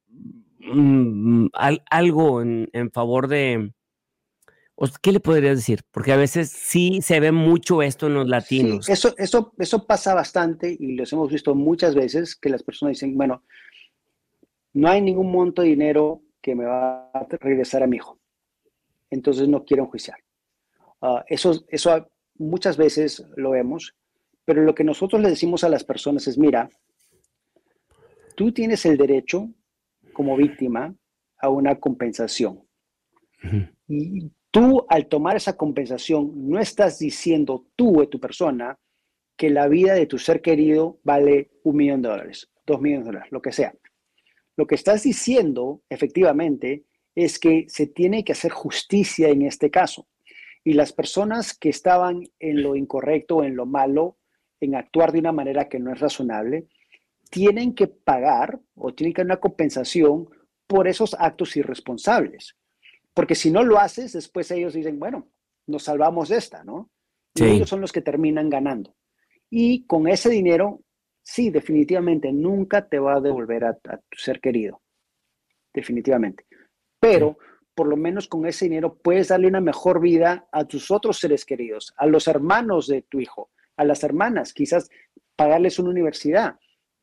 algo en, favor de, ¿Qué le podrías decir? Porque a veces sí se ve mucho esto en los latinos. eso, eso, eso pasa bastante y los hemos visto muchas veces que las personas dicen, bueno, no hay ningún monto de dinero que me va a regresar a mi hijo. Entonces no quiero enjuiciar. Ah, eso, eso muchas veces lo vemos, pero lo que nosotros le decimos a las personas es, mira, tú tienes el derecho como víctima a una compensación. Y Tú, al tomar esa compensación, no estás diciendo tú o tu persona que la vida de tu ser querido vale un millón de dólares, dos millones de dólares, lo que sea. Lo que estás diciendo, efectivamente, es que se tiene que hacer justicia en este caso. Y las personas que estaban en lo incorrecto, en lo malo, en actuar de una manera que no es razonable, tienen que pagar o tienen que dar una compensación por esos actos irresponsables. Porque si no lo haces, después ellos dicen, bueno, nos salvamos de esta, ¿no? Y ellos son los que terminan ganando. Y con ese dinero, sí, definitivamente, nunca te va a devolver a, tu ser querido. Definitivamente. Pero por lo menos con ese dinero puedes darle una mejor vida a tus otros seres queridos, a los hermanos de tu hijo, a las hermanas, quizás pagarles una universidad,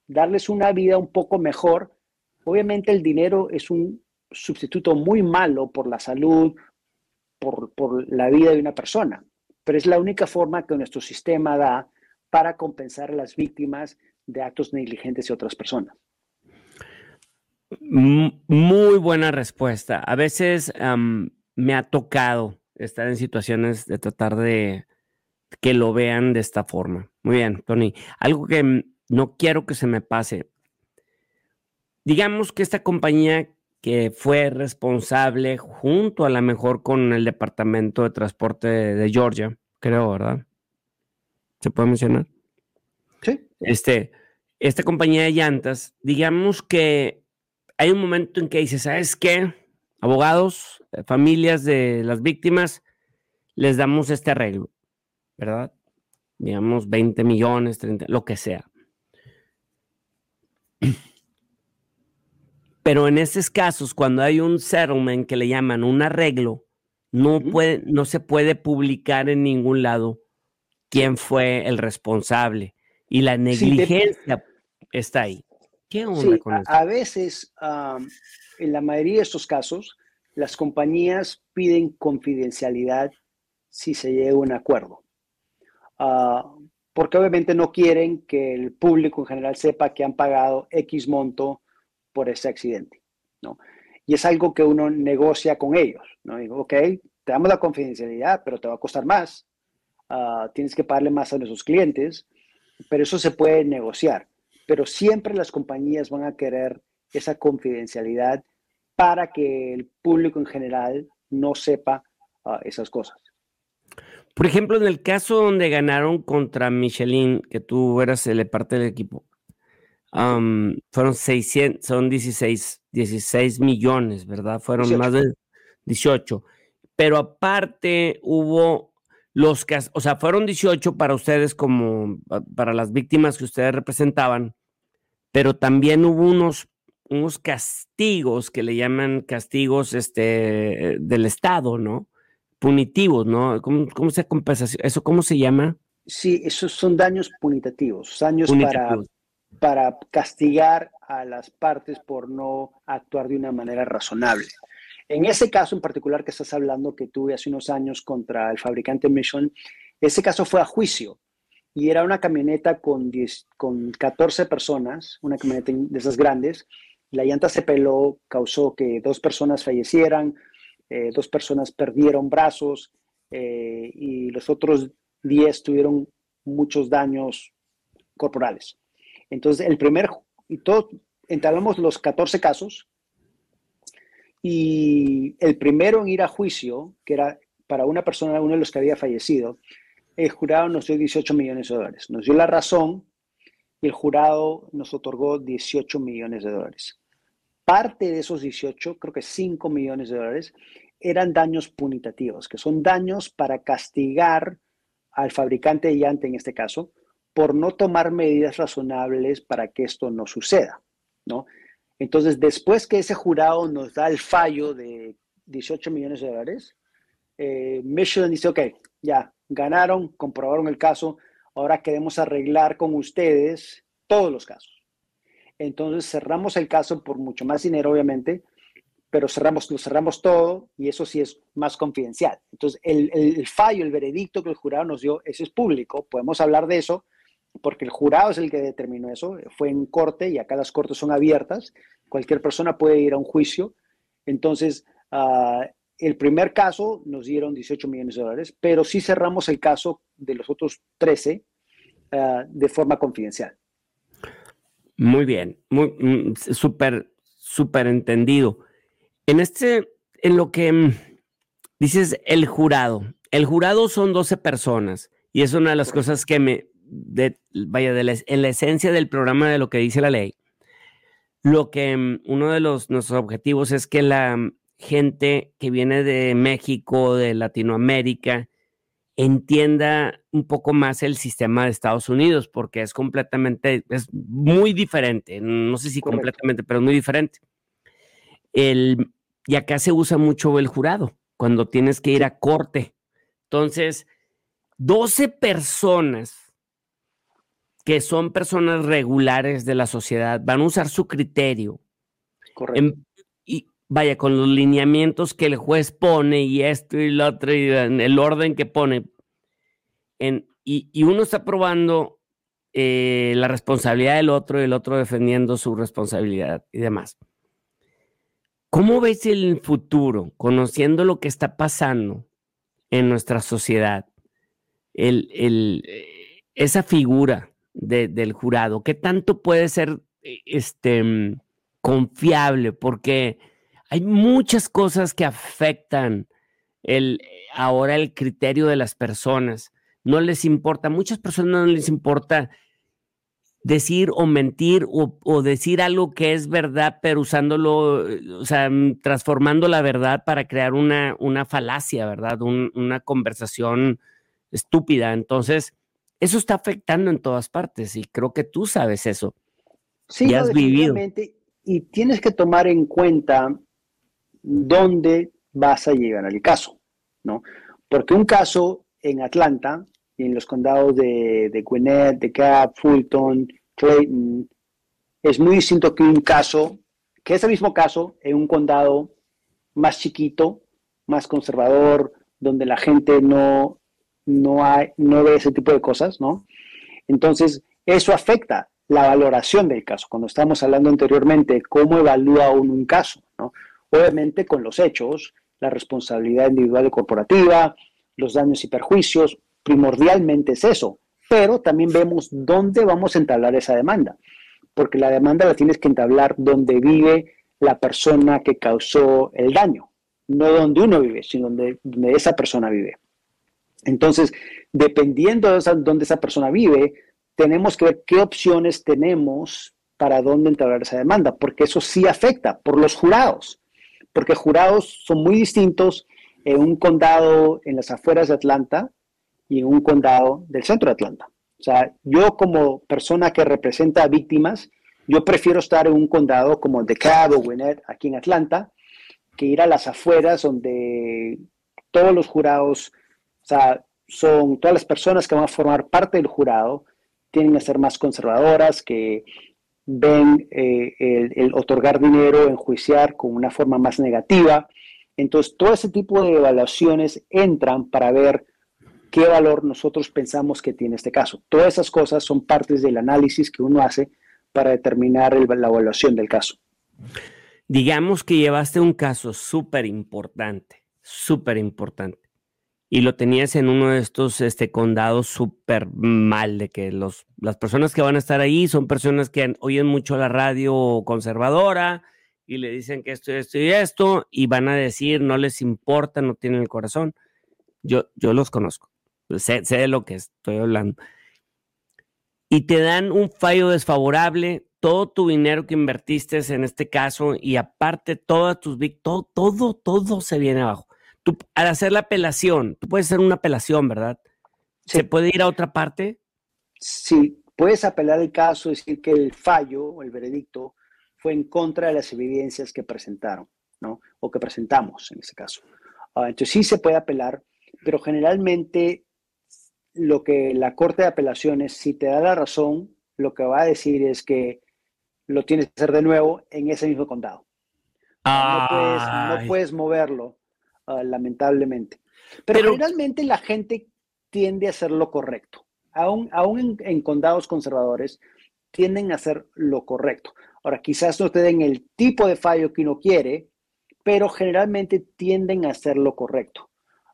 darles una vida un poco mejor. Obviamente el dinero es un sustituto muy malo por la salud, por, por la vida de una persona, pero es la única forma que nuestro sistema da para compensar a las víctimas de actos negligentes de otras personas. Muy buena respuesta. A veces me ha tocado estar en situaciones de tratar de que lo vean de esta forma. Muy bien, Tony. Algo que no quiero que se me pase. Digamos que esta compañía que fue responsable junto a la mejor con el Departamento de Transporte de Georgia, creo, ¿verdad? ¿Se puede mencionar? Sí. Este, esta compañía de llantas, digamos que hay un momento en que dice, ¿sabes qué? Abogados, eh, familias de las víctimas, les damos este arreglo, ¿verdad? Digamos 20 millones, 30, lo que sea. Pero en esos casos, cuando hay un settlement que le llaman un arreglo, no, puede, no se puede publicar en ningún lado quién fue el responsable. Y la negligencia está ahí. ¿Qué onda con a, a, veces, en la mayoría de estos casos, las compañías piden confidencialidad si se llega a un acuerdo. Ah, porque obviamente no quieren que el público en general sepa que han pagado X monto por ese accidente, ¿no? Y es algo que uno negocia con ellos, ¿no? Digo, ok, te damos la confidencialidad, pero te va a costar más, ah, tienes que pagarle más a nuestros clientes, pero eso se puede negociar. Pero siempre las compañías van a querer esa confidencialidad para que el público en general no sepa ah, esas cosas. Por ejemplo, en el caso donde ganaron contra Michelin, que tú eras el parte del equipo, fueron 600, son 16, 16 millones, ¿verdad? Fueron más de 18. Pero aparte hubo los que, o sea, fueron 18 para ustedes como para las víctimas que ustedes representaban, pero también hubo unos, unos castigos que le llaman castigos este, del Estado, ¿no? Punitivos, ¿no? ¿Cómo, cómo se compensa? ¿Eso cómo se llama? Sí, esos son daños punitivos, daños para para castigar a las partes por no actuar de una manera razonable. En ese caso en particular que estás hablando, que tuve hace unos años contra el fabricante Mission, ese caso fue a juicio y era una camioneta con, con 14 personas, una camioneta de esas grandes. La llanta se peló, causó que dos personas fallecieran, eh, dos personas perdieron brazos eh, y los otros 10 tuvieron muchos daños corporales. Entonces, el primer, y todo, entablamos los 14 casos, y el primero en ir a juicio, que era para una persona, uno de los que había fallecido, el jurado nos dio 18 millones de dólares. Nos dio la razón y el jurado nos otorgó 18 millones de dólares. Parte de esos 18, creo que 5 millones de dólares, eran daños punitativos, que son daños para castigar al fabricante de llanta en este caso, por no tomar medidas razonables para que esto no suceda, ¿no? Entonces, después que ese jurado nos da el fallo de 18 millones de dólares, eh, Michelin dice, ok, ya, ganaron, comprobaron el caso, ahora queremos arreglar con ustedes todos los casos. Entonces cerramos el caso por mucho más dinero, obviamente, pero cerramos, lo cerramos todo y eso sí es más confidencial. Entonces, el, fallo, el veredicto que el jurado nos dio, ese es público, podemos hablar de eso, porque el jurado es el que determinó eso, fue en corte y acá las cortes son abiertas, cualquier persona puede ir a un juicio. Entonces, uh, el primer caso nos dieron 18 millones de dólares, pero sí cerramos el caso de los otros 13 uh, ah, de forma confidencial. Muy bien, muy mm, súper, súper entendido. En este, en lo que mm, dices el jurado, el jurado son 12 personas y es una de las cosas que me, de, vaya, de la, en la esencia del programa de lo que dice la ley, lo que mm, uno de los, nuestros objetivos es que la mm, gente que viene de México, de Latinoamérica, entienda un poco más el sistema de Estados Unidos, porque es completamente, es muy diferente, no sé si completamente, pero muy diferente. El, y acá se usa mucho el jurado, cuando tienes que ir a corte. Entonces, 12 personas que son personas regulares de la sociedad van a usar su criterio. Correcto. y vaya, con los lineamientos que el juez pone y esto y lo otro y el orden que pone. En, y, uno está probando eh, la responsabilidad del otro y el otro defendiendo su responsabilidad y demás. ¿Cómo ves el futuro, conociendo lo que está pasando en nuestra sociedad? el, eh, esa figura del jurado, ¿qué tanto puede ser eh, este, mm, confiable? Porque hay muchas cosas que afectan el, ahora el criterio de las personas. No les importa, muchas personas no les importa decir o mentir o, decir algo que es verdad, pero usándolo, eh, o sea, mm, transformando la verdad para crear una, una falacia, ¿verdad? una conversación estúpida. Entonces, eso está afectando en todas partes y creo que tú sabes eso. Sí, has vivido. Y tienes que tomar en cuenta dónde vas a llegar al caso, ¿no? Porque un caso en Atlanta en los condados de, de Gwinnett, de Cobb, Fulton, Clayton, es muy distinto que un caso, que es el mismo caso en un condado más chiquito, más conservador, donde la gente no, no, hay, no ve ese tipo de cosas, ¿no? Entonces, eso afecta la valoración del caso. Cuando estamos hablando anteriormente, cómo evalúa uno un caso, ¿no? Obviamente con los hechos, la responsabilidad individual y corporativa, los daños y perjuicios, primordialmente es eso. Pero también vemos dónde vamos a entablar esa demanda, porque la demanda la tienes que entablar donde vive la persona que causó el daño, no donde uno vive, sino donde esa persona vive. Entonces, dependiendo de dónde esa persona vive, tenemos que ver qué opciones tenemos para dónde entablar esa demanda, porque eso sí afecta por los jurados, porque jurados son muy distintos en un condado en las afueras de Atlanta y un condado del centro de Atlanta. O sea, yo como persona que representa a víctimas, yo prefiero estar en un condado como DeKalb o Gwinnett, aquí en Atlanta, que ir a las afueras donde todos los jurados o sea, son todas las personas que van a formar parte del jurado, tienen que ser más conservadoras, que ven eh, el, otorgar dinero, enjuiciar con una forma más negativa. Entonces, todo ese tipo de evaluaciones entran para ver qué valor nosotros pensamos que tiene este caso. Todas esas cosas son partes del análisis que uno hace para determinar la evaluación del caso. Digamos que llevaste un caso súper importante, súper importante y lo tenías en uno de estos este, condados súper mal, de que los, las personas que van a estar ahí son personas que oyen mucho la radio conservadora y le dicen que esto, esto y esto, y van a decir, no les importa, no tienen el corazón. Yo, yo los conozco, sé, sé de lo que estoy hablando. Y te dan un fallo desfavorable, todo tu dinero que invertiste en este caso, y aparte todas tus todo, todo, todo se viene abajo tú, al hacer la apelación, tú puedes hacer una apelación, ¿verdad? ¿Se puede ir a otra parte? Sí, puedes apelar el caso, decir que el fallo o el veredicto fue en contra de las evidencias que presentaron, ¿no? O que presentamos en ese caso. Ah, entonces sí se puede apelar, pero generalmente lo que la Corte de Apelaciones, si te da la razón, lo que va a decir es que lo tienes que hacer de nuevo en ese mismo condado. No puedes, no puedes moverlo Ah, lamentablemente. Pero, generalmente la gente tiende a hacer lo correcto. Aún, aún en, condados conservadores, tienden a hacer lo correcto. Ahora, quizás no te den el tipo de fallo que uno quiere, pero generalmente tienden a hacer lo correcto.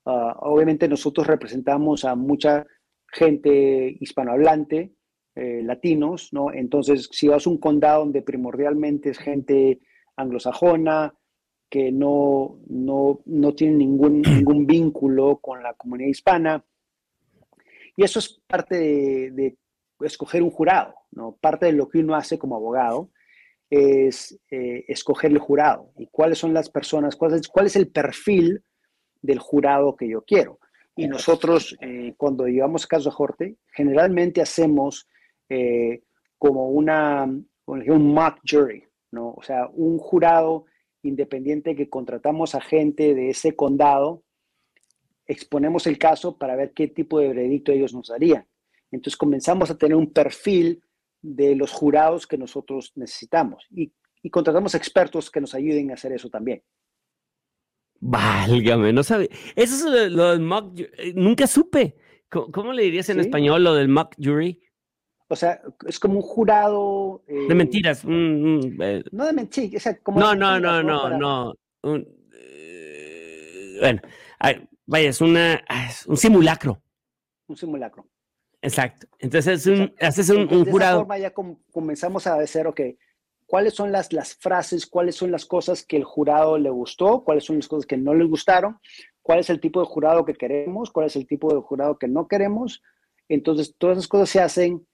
Ah, obviamente nosotros representamos a mucha gente hispanohablante, eh, latinos, ¿no? Entonces, si vas a un condado donde primordialmente es gente anglosajona, que no, no, no tienen ningún, (clears throat) ningún vínculo con la comunidad hispana. Y eso es parte de, escoger un jurado, ¿no? Parte de lo que uno hace como abogado es eh, escoger el jurado y cuáles son las personas, cuál es, cuál es el perfil del jurado que yo quiero. Y nosotros, eh, cuando llevamos caso a Jorte, generalmente hacemos eh, como una, un mock jury, ¿no? O sea, un jurado independiente que contratamos a gente de ese condado, exponemos el caso para ver qué tipo de veredicto ellos nos darían. Entonces comenzamos a tener un perfil de los jurados que nosotros necesitamos y, contratamos expertos que nos ayuden a hacer eso también. Válgame, no sabe. Eso es lo, del mock eh, Nunca supe. ¿Cómo, le dirías en español lo del mock jury? O sea, es como un jurado. de mentiras. Eh. no de mentiras. no, no, no, no, no, eh, bueno, vaya, es una, un simulacro. Un simulacro. Exacto. Entonces, un, haces un, un jurado. De esa forma ya comenzamos a decir, ok, ¿cuáles son las, las frases, cuáles son las cosas que el jurado le gustó, cuáles son las cosas que no le gustaron, cuál es el tipo de jurado que queremos, cuál es el tipo de jurado que no queremos? Entonces, todas esas cosas se hacen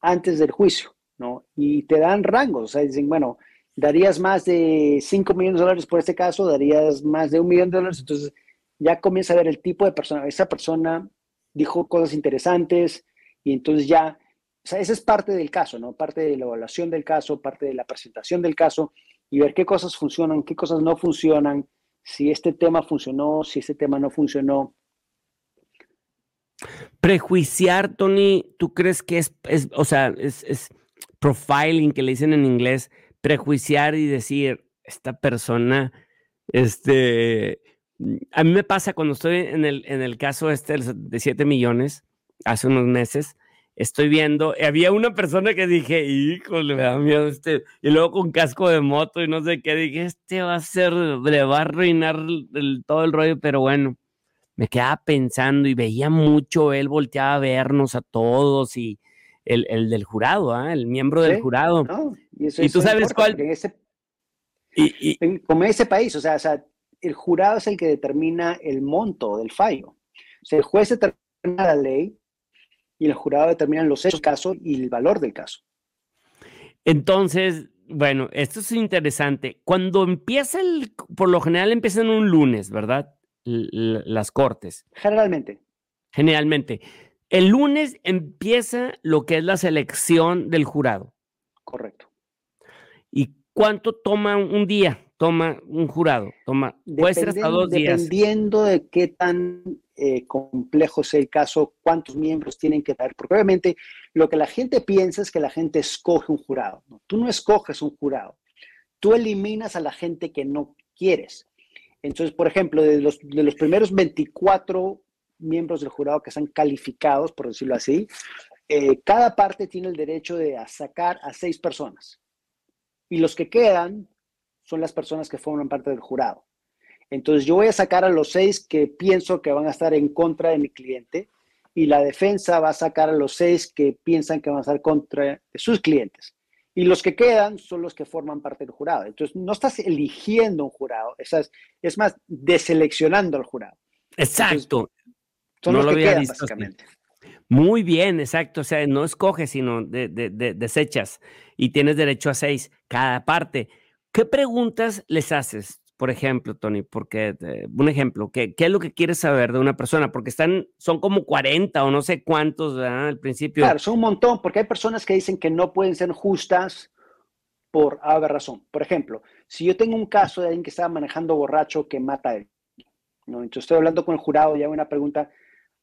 antes del juicio, ¿no? Y te dan rangos, o sea, dicen, bueno, darías más de 5 millones de dólares por este caso, darías más de un millón de dólares, entonces ya comienza a ver el tipo de persona, esa persona dijo cosas interesantes, y entonces ya, sea, esa es parte del caso, ¿no? Parte de la evaluación del caso, parte de la presentación del caso y ver qué cosas funcionan, qué cosas no funcionan, si este tema funcionó, si este tema no funcionó. Prejuiciar, Tony, ¿tú crees que es, o sea, es, profiling que le dicen en inglés, prejuiciar y decir, esta persona, este, a mí me pasa cuando estoy en el, en el caso este de 7 millones, hace unos meses, estoy viendo, había una persona que dije, híjole, me da miedo este, y luego con casco de moto y no sé qué, dije, este va a ser, le va a arruinar todo el rollo, pero bueno, me quedaba pensando y veía mucho, él volteaba a vernos a todos y el, del jurado, ¿ah? el miembro del jurado. y, tú sabes cuál... ese, y, como en ese país, o sea, o sea, el jurado es el que determina el monto del fallo. O sea, el juez determina la ley, y el jurado determina los hechos del caso y el valor del caso. Entonces, bueno, esto es interesante. Cuando empieza el, por lo general empiezan un lunes, ¿verdad? las cortes. Generalmente. Generalmente. El lunes empieza lo que es la selección del jurado. Correcto. ¿Y cuánto toma un día? Toma un jurado. Toma, puede ser hasta dos días. Dependiendo de qué tan eh, complejo sea el caso, cuántos miembros tienen que dar, porque obviamente lo que la gente piensa es que la gente escoge un jurado. Tú no escoges un jurado, tú eliminas a la gente que no quieres. Entonces, por ejemplo, de los, de los primeros 24 miembros del jurado que están calificados, por decirlo así, eh, cada parte tiene el derecho de sacar a seis personas. Y los que quedan son las personas que forman parte del jurado. Entonces yo voy a sacar a los seis que pienso que van a estar en contra de mi cliente y la defensa va a sacar a los seis que piensan que van a estar contra de sus clientes. Y los que quedan son los que forman parte del jurado. Entonces no estás eligiendo un jurado, es, es más, deseleccionando al jurado. Exacto. son los que quedan, básicamente. Muy bien, exacto. O sea, no escoges, sino de, desechas y tienes derecho a seis cada parte. ¿Qué preguntas les haces? por ejemplo, Tony, porque eh, un ejemplo, ¿qué, ¿qué, es lo que quieres saber de una persona? Porque están, son como 40 o no sé cuántos al principio. Claro, son un montón, porque hay personas que dicen que no pueden ser justas por haber razón. Por ejemplo, si yo tengo un caso de alguien que estaba manejando borracho que mata a él, ¿no? entonces estoy hablando con el jurado y hago una pregunta,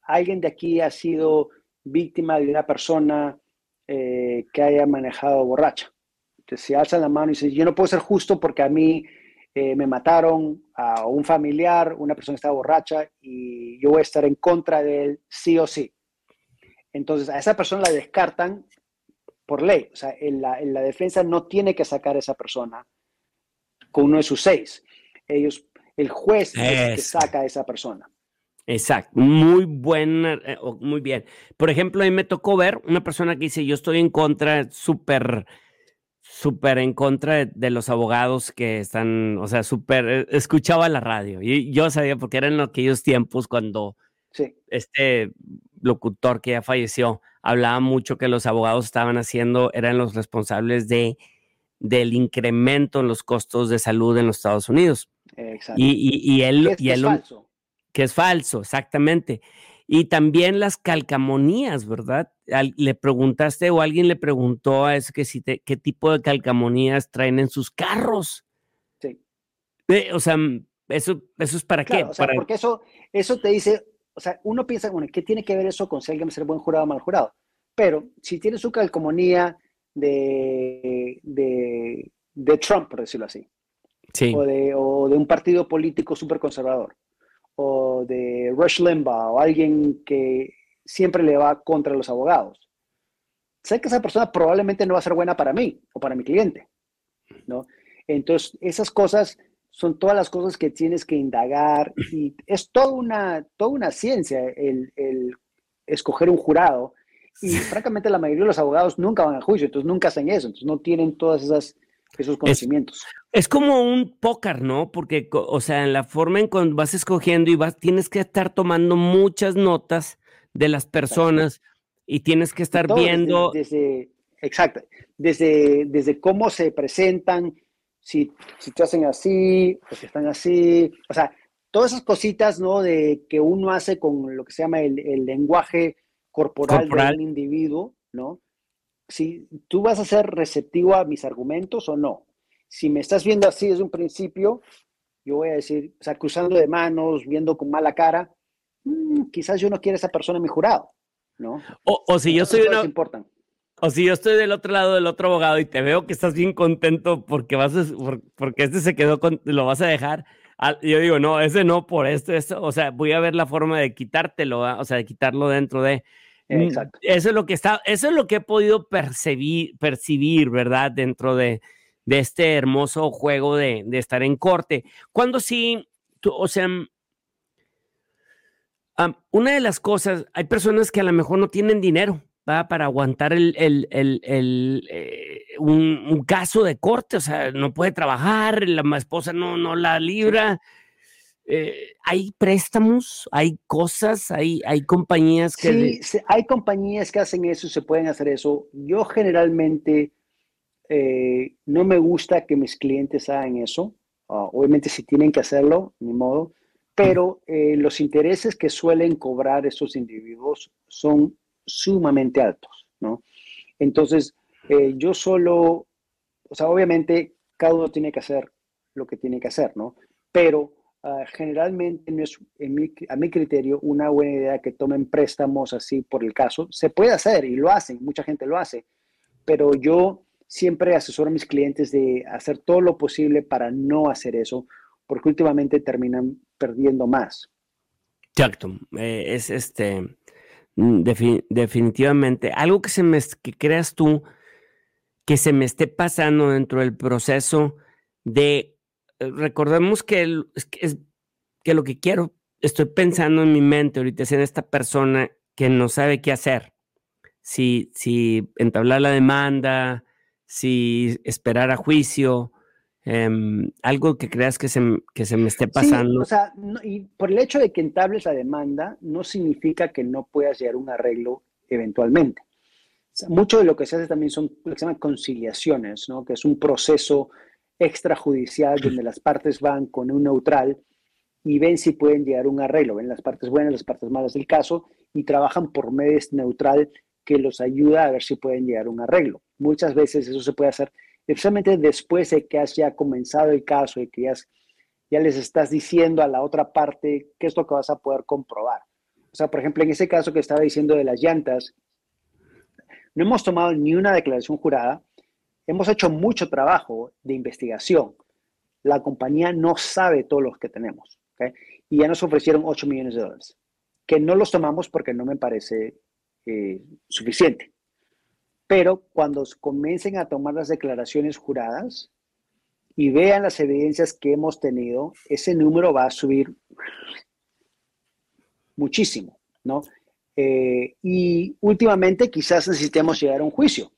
¿alguien de aquí ha sido víctima de una persona eh, que haya manejado borracha? Entonces, si alza la mano y dice, yo no puedo ser justo porque a mí eh, me mataron a un familiar, una persona estaba borracha y yo voy a estar en contra de él sí o sí. Entonces a esa persona la descartan por ley. O sea, en la, en la defensa no tiene que sacar a esa persona con uno de sus seis. Ellos, el juez es el que saca a esa persona. Exacto, muy buena, eh, muy bien. Por ejemplo, a mí me tocó ver una persona que dice, yo estoy en contra, súper súper en contra de, los abogados que están, o sea, súper, eh, escuchaba la radio y yo sabía porque eran aquellos tiempos cuando este locutor que ya falleció hablaba mucho que los abogados estaban haciendo, eran los responsables de, del incremento en los costos de salud en los Estados Unidos. Exacto. Y, él... y él, es falso. Que es falso, exactamente. Y también las calcamonías, ¿verdad? le preguntaste o alguien le preguntó a eso que si qué tipo de calcamonías traen en sus carros. Sí. o sea, eso, eso es para qué. O sea, porque eso, eso te dice, o sea, uno piensa, bueno, ¿qué tiene que ver eso con si alguien ser buen jurado o mal jurado? Pero si tiene su calcomanía de, de, de Trump, por decirlo así, sí. o, de, o de un partido político súper conservador, o de Rush Limbaugh o alguien que siempre le va contra los abogados. Sé que esa persona probablemente no va a ser buena para mí o para mi cliente, ¿no? Entonces, esas cosas son todas las cosas que tienes que indagar y es toda una, toda una ciencia el, escoger un jurado. Y francamente la mayoría de los abogados nunca van a juicio, entonces nunca hacen eso, entonces no tienen todas esas esos conocimientos. Es, como un póker, ¿no? Porque, o sea, en la forma en que vas escogiendo y vas, tienes que estar tomando muchas notas de las personas y tienes que estar viendo. Desde, exacto, desde, desde cómo se presentan, si, si te hacen así, o si están así, o sea, todas esas cositas, ¿no? De que uno hace con lo que se llama el, el lenguaje corporal, corporal, del individuo, ¿no? Si tú vas a ser receptivo a mis argumentos o no. Si me estás viendo así desde un principio, yo voy a decir, o sea, cruzando de manos, viendo con mala cara, mm, quizás yo no quiero a esa persona en mi jurado, ¿no? O, si yo soy una... O si yo estoy del otro lado del otro abogado y te veo que estás bien contento porque vas porque este se quedó con, lo vas a dejar. Yo digo, no, ese no por esto, esto, o sea, voy a ver la forma de quitártelo, o sea, de quitarlo dentro de. Mm, Exacto. Eso es lo que está, eso es lo que he podido percibir, percibir ¿verdad? Dentro de, este hermoso juego de, estar en corte. Cuando sí, o sea, mm, una de las cosas, hay personas que a lo mejor no tienen dinero para aguantar el, eh, un, caso de corte, o sea, no puede trabajar, la esposa no, no la libra. Eh, hay préstamos, hay cosas, hay, hay compañías que... Sí, hay compañías que hacen eso, se pueden hacer eso. Yo generalmente eh, no me gusta que mis clientes hagan eso. Ah, obviamente si tienen que hacerlo, ni modo. Pero eh, los intereses que suelen cobrar esos individuos son sumamente altos, ¿no? Entonces, yo solo, o sea, obviamente cada uno tiene que hacer lo que tiene que hacer, ¿no? Pero Ah, generalmente no es, a mi criterio, una buena idea que tomen préstamos así por el caso. Se puede hacer y lo hacen, mucha gente lo hace, pero yo siempre asesoro a mis clientes de hacer todo lo posible para no hacer eso, porque últimamente terminan perdiendo más. Exacto, eh, es este, mm, definitivamente, algo que, se me, que creas tú que se me esté pasando dentro del proceso de recordemos que, es, que lo que quiero, estoy pensando en mi mente ahorita es en esta persona que no sabe qué hacer. Si, si entablar la demanda, si esperar a juicio, em, algo que creas que se, que se me esté pasando. o sea, y por el hecho de que entables la demanda, no significa que no puedas llegar a un arreglo eventualmente. mucho de lo que se hace también son lo que se llaman conciliaciones, ¿no? que es un proceso extrajudicial donde las partes van con un neutral y ven si pueden llegar a un arreglo, ven las partes buenas, las partes malas del caso y trabajan por medio neutral que los ayuda a ver si pueden llegar a un arreglo. Muchas veces eso se puede hacer, especialmente después de que has ya comenzado el caso y que ya, ya les estás diciendo a la otra parte qué es lo que vas a poder comprobar. O sea, por ejemplo, en ese caso que estaba diciendo de las llantas, no hemos tomado ni una declaración jurada, Hemos hecho mucho trabajo de investigación. La compañía no sabe todos los que tenemos. Y ya nos ofrecieron 8 millones de dólares, que no los tomamos porque no me parece eh, suficiente. Pero cuando comiencen a tomar las declaraciones juradas y vean las evidencias que hemos tenido, ese número va a subir muchísimo, ¿no? Eh, y últimamente quizás necesitemos llegar a un juicio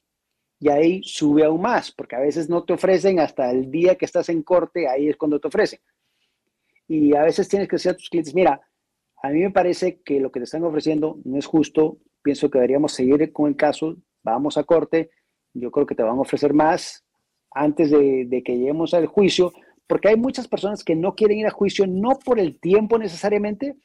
y ahí sube aún más, porque a veces no te ofrecen hasta el día que estás en corte, ahí es cuando te ofrecen. Y a veces tienes que decir a tus clientes, mira, a mí me parece que lo que te están ofreciendo no es justo, pienso que deberíamos seguir con el caso, vamos a corte, yo creo que te van a ofrecer más antes de, de que lleguemos al juicio, porque hay muchas personas que no quieren ir a juicio no por el tiempo necesariamente,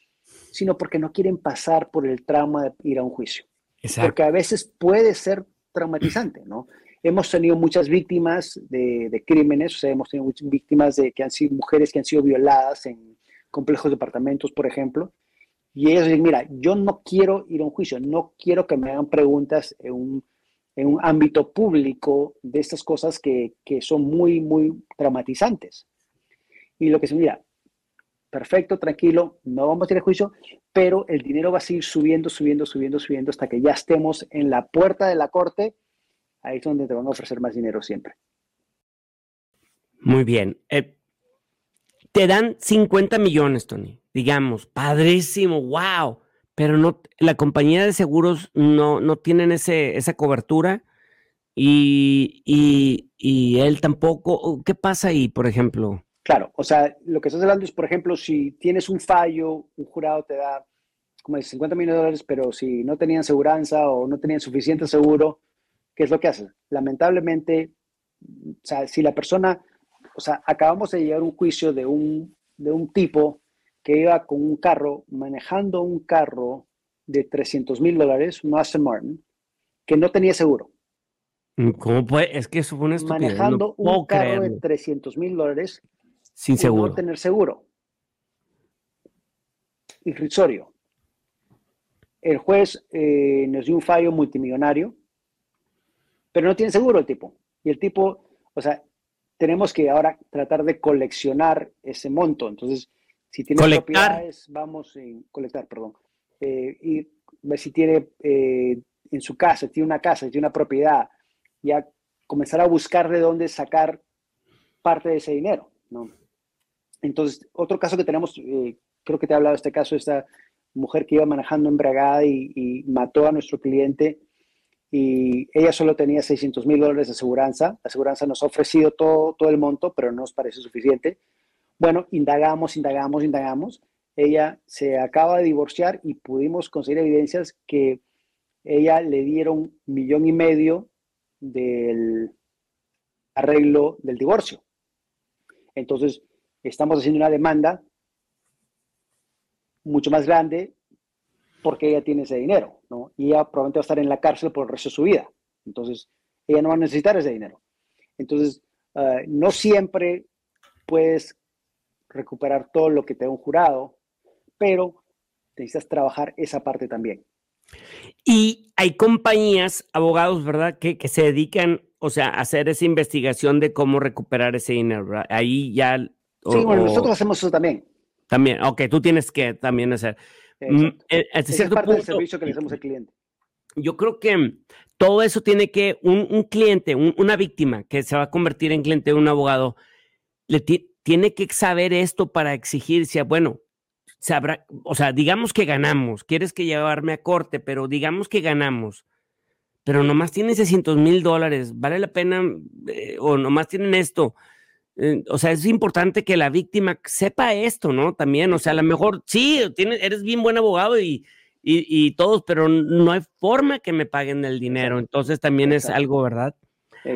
sino porque no quieren pasar por el trauma de ir a un juicio. Exacto. Porque a veces puede ser traumatizante, ¿no? Hemos tenido muchas víctimas de, crímenes, o sea, hemos tenido muchas víctimas de que han sido mujeres que han sido violadas en complejos de departamentos, por ejemplo, y ellos dicen, mira, yo no quiero ir a un juicio, no quiero que me hagan preguntas en un, en un ámbito público de estas cosas que, que son muy, muy traumatizantes. Y lo que se mira, perfecto, tranquilo, no vamos a ir a juicio, pero el dinero va a seguir subiendo, subiendo, subiendo, subiendo hasta que ya estemos en la puerta de la corte. Ahí es donde te van a ofrecer más dinero siempre. Muy bien. Eh, te dan 50 millones, Tony, digamos, padrísimo, wow, pero no, la compañía de seguros no, no tienen ese, esa cobertura y, y, y él tampoco. ¿Qué pasa ahí, por ejemplo? Claro, o sea, lo que estás hablando es, por ejemplo, si tienes un fallo, un jurado te da como de 50 millones de dólares, pero si no tenían seguridad o no tenían suficiente seguro, ¿qué es lo que haces? Lamentablemente, o sea, si la persona, o sea, acabamos de llegar a un juicio de un, de un tipo que iba con un carro, manejando un carro de 300 mil dólares, un Aston Martin, que no tenía seguro. ¿Cómo puede? Es que eso fue una estupidez. Manejando un carro de 300 mil dólares sin seguro. No tener seguro. Irrisorio. El juez eh, nos dio un fallo multimillonario, pero no tiene seguro el tipo. Y el tipo, o sea, tenemos que ahora tratar de coleccionar ese monto. Entonces, si tiene propiedades, vamos a colectar, perdón. Eh, y ver si tiene eh, en su casa, tiene una casa, tiene una propiedad, ya comenzar a buscar de dónde sacar parte de ese dinero, ¿no? Entonces, otro caso que tenemos, eh, creo que te he hablado de este caso, esta mujer que iba manejando embriagada y, y mató a nuestro cliente y ella solo tenía 600 mil dólares de aseguranza. La aseguranza nos ha ofrecido todo, todo el monto, pero no nos parece suficiente. Bueno, indagamos, indagamos, indagamos. Ella se acaba de divorciar y pudimos conseguir evidencias que ella le dieron millón y medio del arreglo del divorcio. Entonces, estamos haciendo una demanda mucho más grande porque ella tiene ese dinero, ¿no? Y ella probablemente va a estar en la cárcel por el resto de su vida. Entonces, ella no va a necesitar ese dinero. Entonces, eh, no siempre puedes recuperar todo lo que te da un jurado, pero necesitas trabajar esa parte también. Y hay compañías, abogados, ¿verdad?, que, que se dedican, o sea, a hacer esa investigación de cómo recuperar ese dinero. ¿verdad? Ahí ya sí, bueno, nosotros hacemos eso también. También, ok, tú tienes que también hacer. Mm, eh, es parte del servicio que le hacemos al cliente. Yo creo que todo eso tiene que, un, cliente, una víctima que se va a convertir en cliente de un abogado, le tiene que saber esto para exigirse, bueno, sabrá, o sea, digamos que ganamos, quieres que llevarme a corte, pero digamos que ganamos, pero nomás tienen 600 mil dólares, ¿vale la pena? Eh, o nomás tienen esto, eh, o sea, es importante que la víctima sepa esto, ¿no? También, o sea, a lo mejor sí, eres bien buen abogado y, y, todos, pero no hay forma que me paguen el dinero. Entonces también es algo, ¿verdad?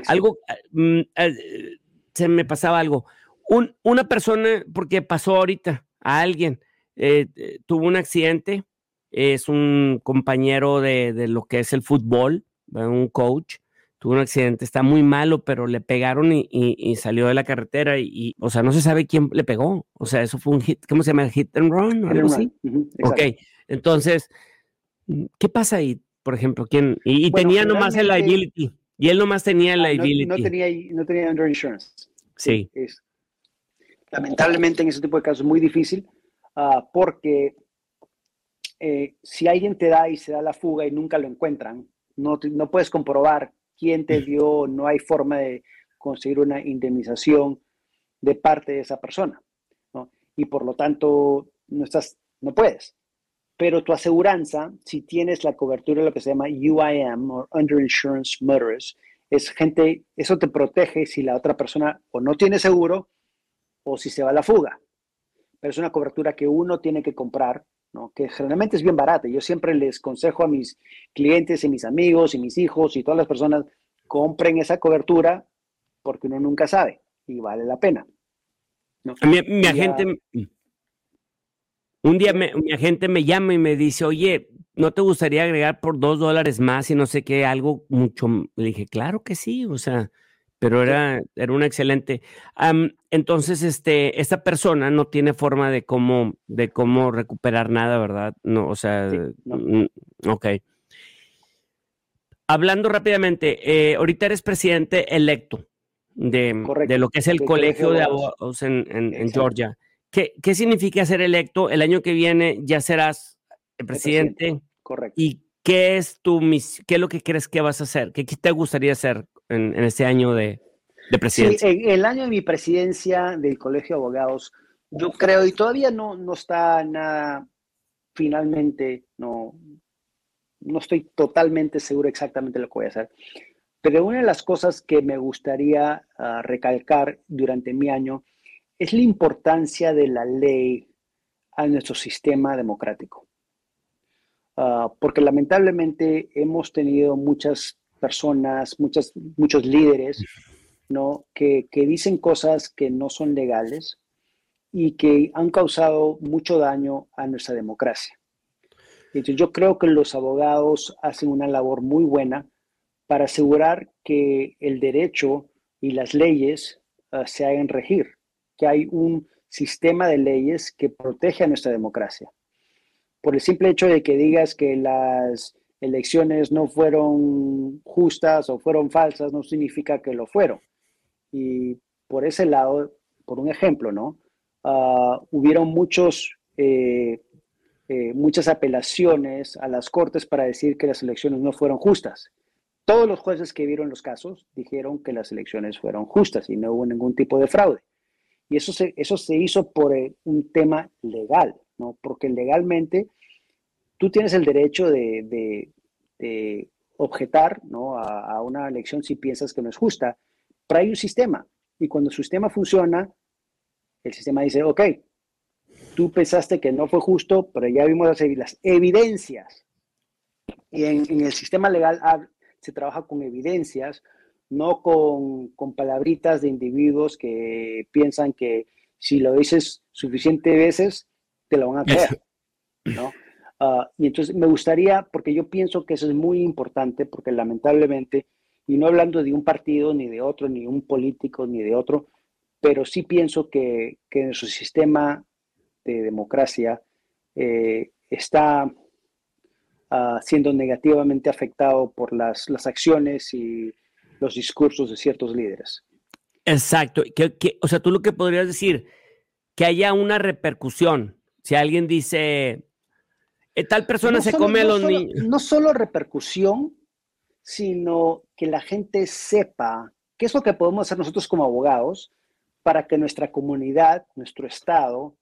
Algo, mm, ah, se me pasaba algo. una persona, porque pasó ahorita a alguien, eh, eh, tuvo un accidente, es un compañero de, de, lo que es el fútbol, un coach, tuvo un accidente, está muy malo, pero le pegaron y, salió de la carretera y, o sea, no se sabe quién le pegó. O sea, eso fue un hit, ¿cómo se llama? Hit and run o algo así. ok, entonces, ¿qué pasa ahí, por ejemplo? ¿Quién? Y, tenía nomás el liability. Y él nomás tenía el ah, liability. No, tenía, no tenía under insurance. Sí. lamentablemente en ese tipo de casos es muy difícil ah, porque eh, si alguien te da y se da la fuga y nunca lo encuentran, no, no puedes comprobar quién te dio, no hay forma de conseguir una indemnización de parte de esa persona. ¿no? Y por lo tanto, no, estás, no puedes. Pero tu aseguranza, si tienes la cobertura de lo que se llama UIM o Under Insurance Motorist, es gente, eso te protege si la otra persona o no tiene seguro o si se va a la fuga. Pero es una cobertura que uno tiene que comprar ¿no? que generalmente es bien barata. Yo siempre les consejo a mis clientes y mis amigos y mis hijos y todas las personas, compren esa cobertura porque uno nunca sabe y vale la pena. Mi, agente, un día mi agente me llama y me dice, oye, ¿no te gustaría agregar por dos dólares más y no sé qué, algo mucho? Le dije, claro que sí, o sea, pero era, era un excelente. entonces, este, esta persona no tiene forma de cómo, de cómo recuperar nada, ¿verdad? No, o sea, ok. Hablando rápidamente, eh, ahorita eres presidente electo de, de, lo que es el colegio, de abogados en, Georgia. ¿Qué, ¿Qué, significa ser electo? El año que viene ya serás el presidente. Correcto. ¿Y qué es tu qué es lo que crees que vas a hacer? ¿Qué, te gustaría hacer en, en este año de, de presidencia? Sí, en el año de mi presidencia del colegio de abogados, yo creo, y todavía no, no está nada finalmente, no, no estoy totalmente seguro exactamente lo que voy a hacer, pero una de las cosas que me gustaría ah, recalcar durante mi año es la importancia de la ley a nuestro sistema democrático. Ah, porque lamentablemente hemos tenido muchas personas, muchas, muchos líderes, ¿no? Que, que dicen cosas que no son legales y que han causado mucho daño a nuestra democracia. Entonces yo creo que los abogados hacen una labor muy buena para asegurar que el derecho y las leyes ah, se hagan regir, que hay un sistema de leyes que protege a nuestra democracia. Por el simple hecho de que digas que las elecciones no fueron justas o fueron falsas, no significa que lo fueron. Y por ese lado, por un ejemplo, ¿no? Uh, hubieron muchos, eh, eh, muchas apelaciones a las cortes para decir que las elecciones no fueron justas. Todos los jueces que vieron los casos dijeron que las elecciones fueron justas y no hubo ningún tipo de fraude. Y eso se, eso se hizo por eh, un tema legal, ¿no? Porque legalmente tú tienes el derecho de, objetar ¿no? a, a, una elección si piensas que no es justa, pero hay un sistema. Y cuando su sistema funciona, el sistema dice, ok, tú pensaste que no fue justo, pero ya vimos las, evidencias. Y en, en el sistema legal se trabaja con evidencias, no con, con palabritas de individuos que piensan que si lo dices suficientes veces, te lo van a creer. ¿no? Ah, y entonces me gustaría, porque yo pienso que eso es muy importante, porque lamentablemente, y no hablando de un partido, ni de otro, ni un político, ni de otro, pero sí pienso que, que nuestro sistema de democracia eh, está Ah, siendo negativamente afectado por las, las, acciones y los discursos de ciertos líderes. Exacto. Que, o sea, tú lo que podrías decir, que haya una repercusión. Si alguien dice, tal persona se come a los niños. No solo repercusión, sino que la gente sepa qué es lo que podemos hacer nosotros como abogados para que nuestra comunidad, nuestro Estado,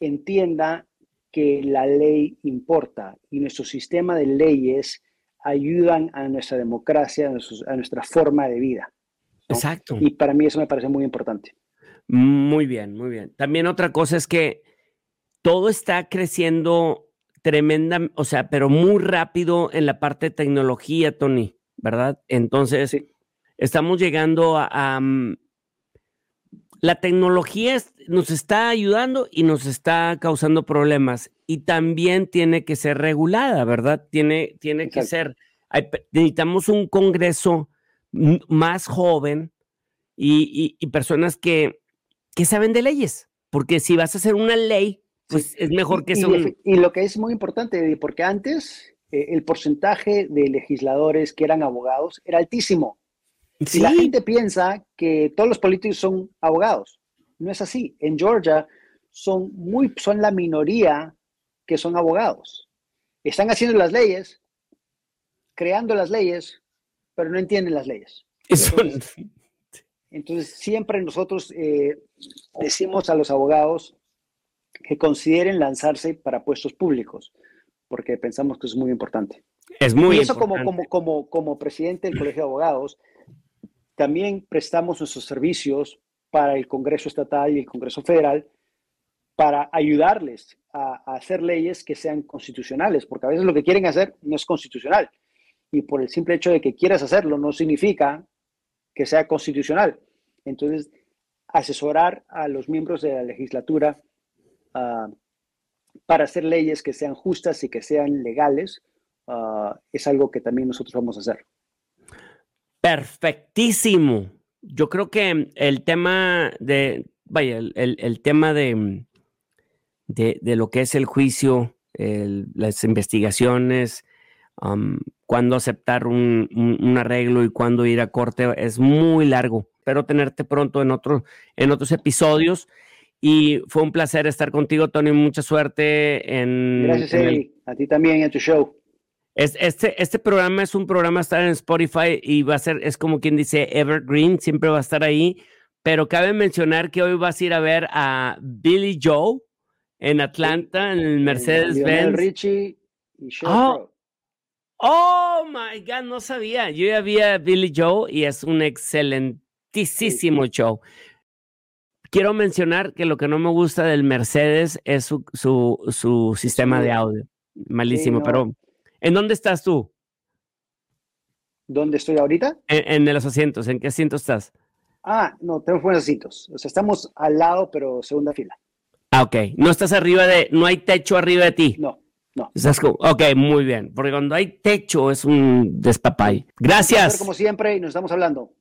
entienda que la ley importa y nuestro sistema de leyes ayudan a nuestra democracia, a, nuestra forma de vida. Exacto. Y para mí eso me parece muy importante. Muy bien, muy bien. También otra cosa es que todo está creciendo tremenda, o sea, pero muy rápido en la parte de tecnología, Tony, ¿verdad? Entonces, estamos llegando a, mm, la tecnología nos está ayudando y nos está causando problemas y también tiene que ser regulada, ¿verdad? Tiene, tiene que ser, necesitamos un Congreso más joven y, personas que, que, saben de leyes, porque si vas a hacer una ley, pues es mejor que sea y, lo que es muy importante, porque antes eh, el porcentaje de legisladores que eran abogados era altísimo. Si la gente piensa que todos los políticos son abogados. No es así. En Georgia son, muy, son la minoría que son abogados. Están haciendo las leyes, creando las leyes, pero no entienden las leyes. Entonces, siempre nosotros eh, decimos a los abogados que consideren lanzarse para puestos públicos, porque pensamos que es muy importante. Es muy y eso importante. Como, como, como, como presidente del Colegio de Abogados, también prestamos nuestros servicios para el Congreso Estatal y el Congreso Federal para ayudarles a, hacer leyes que sean constitucionales, porque a veces lo que quieren hacer no es constitucional. Y por el simple hecho de que quieras hacerlo no significa que sea constitucional. Entonces, asesorar a los miembros de la legislatura para hacer leyes que sean justas y que sean legales ah, es algo que también nosotros vamos a hacer. Perfectísimo. Yo creo que el tema de, vaya, el, tema de, de, lo que es el juicio, las investigaciones, um, cuándo aceptar un, arreglo y cuándo ir a corte es muy largo. Espero tenerte pronto en, otro, en otros episodios. Y fue un placer estar contigo, Tony. Mucha suerte en. Gracias, a ti también en tu show. este, este programa es un programa estar en Spotify y va a ser, es como quien dice Evergreen, siempre va a estar ahí. Pero cabe mencionar que hoy vas a ir a ver a Billy Joe en Atlanta, en el Mercedes-Benz. Richie y oh, oh, my God, no sabía. Yo ya vi a Billy Joe y es un excelentísimo show. Quiero mencionar que lo que no me gusta del Mercedes es su, su, sistema de audio. Malísimo, pero ¿en dónde estás tú? ¿Dónde estoy ahorita? En, en, los asientos. ¿En qué asiento estás? Ah, no, tenemos buenos asientos. O sea, estamos al lado, pero segunda fila. Ah, ok. No estás arriba de, no hay techo arriba de ti. No, no. ok, muy bien. Porque cuando hay techo es un despapay. Gracias. Como siempre, y nos estamos hablando.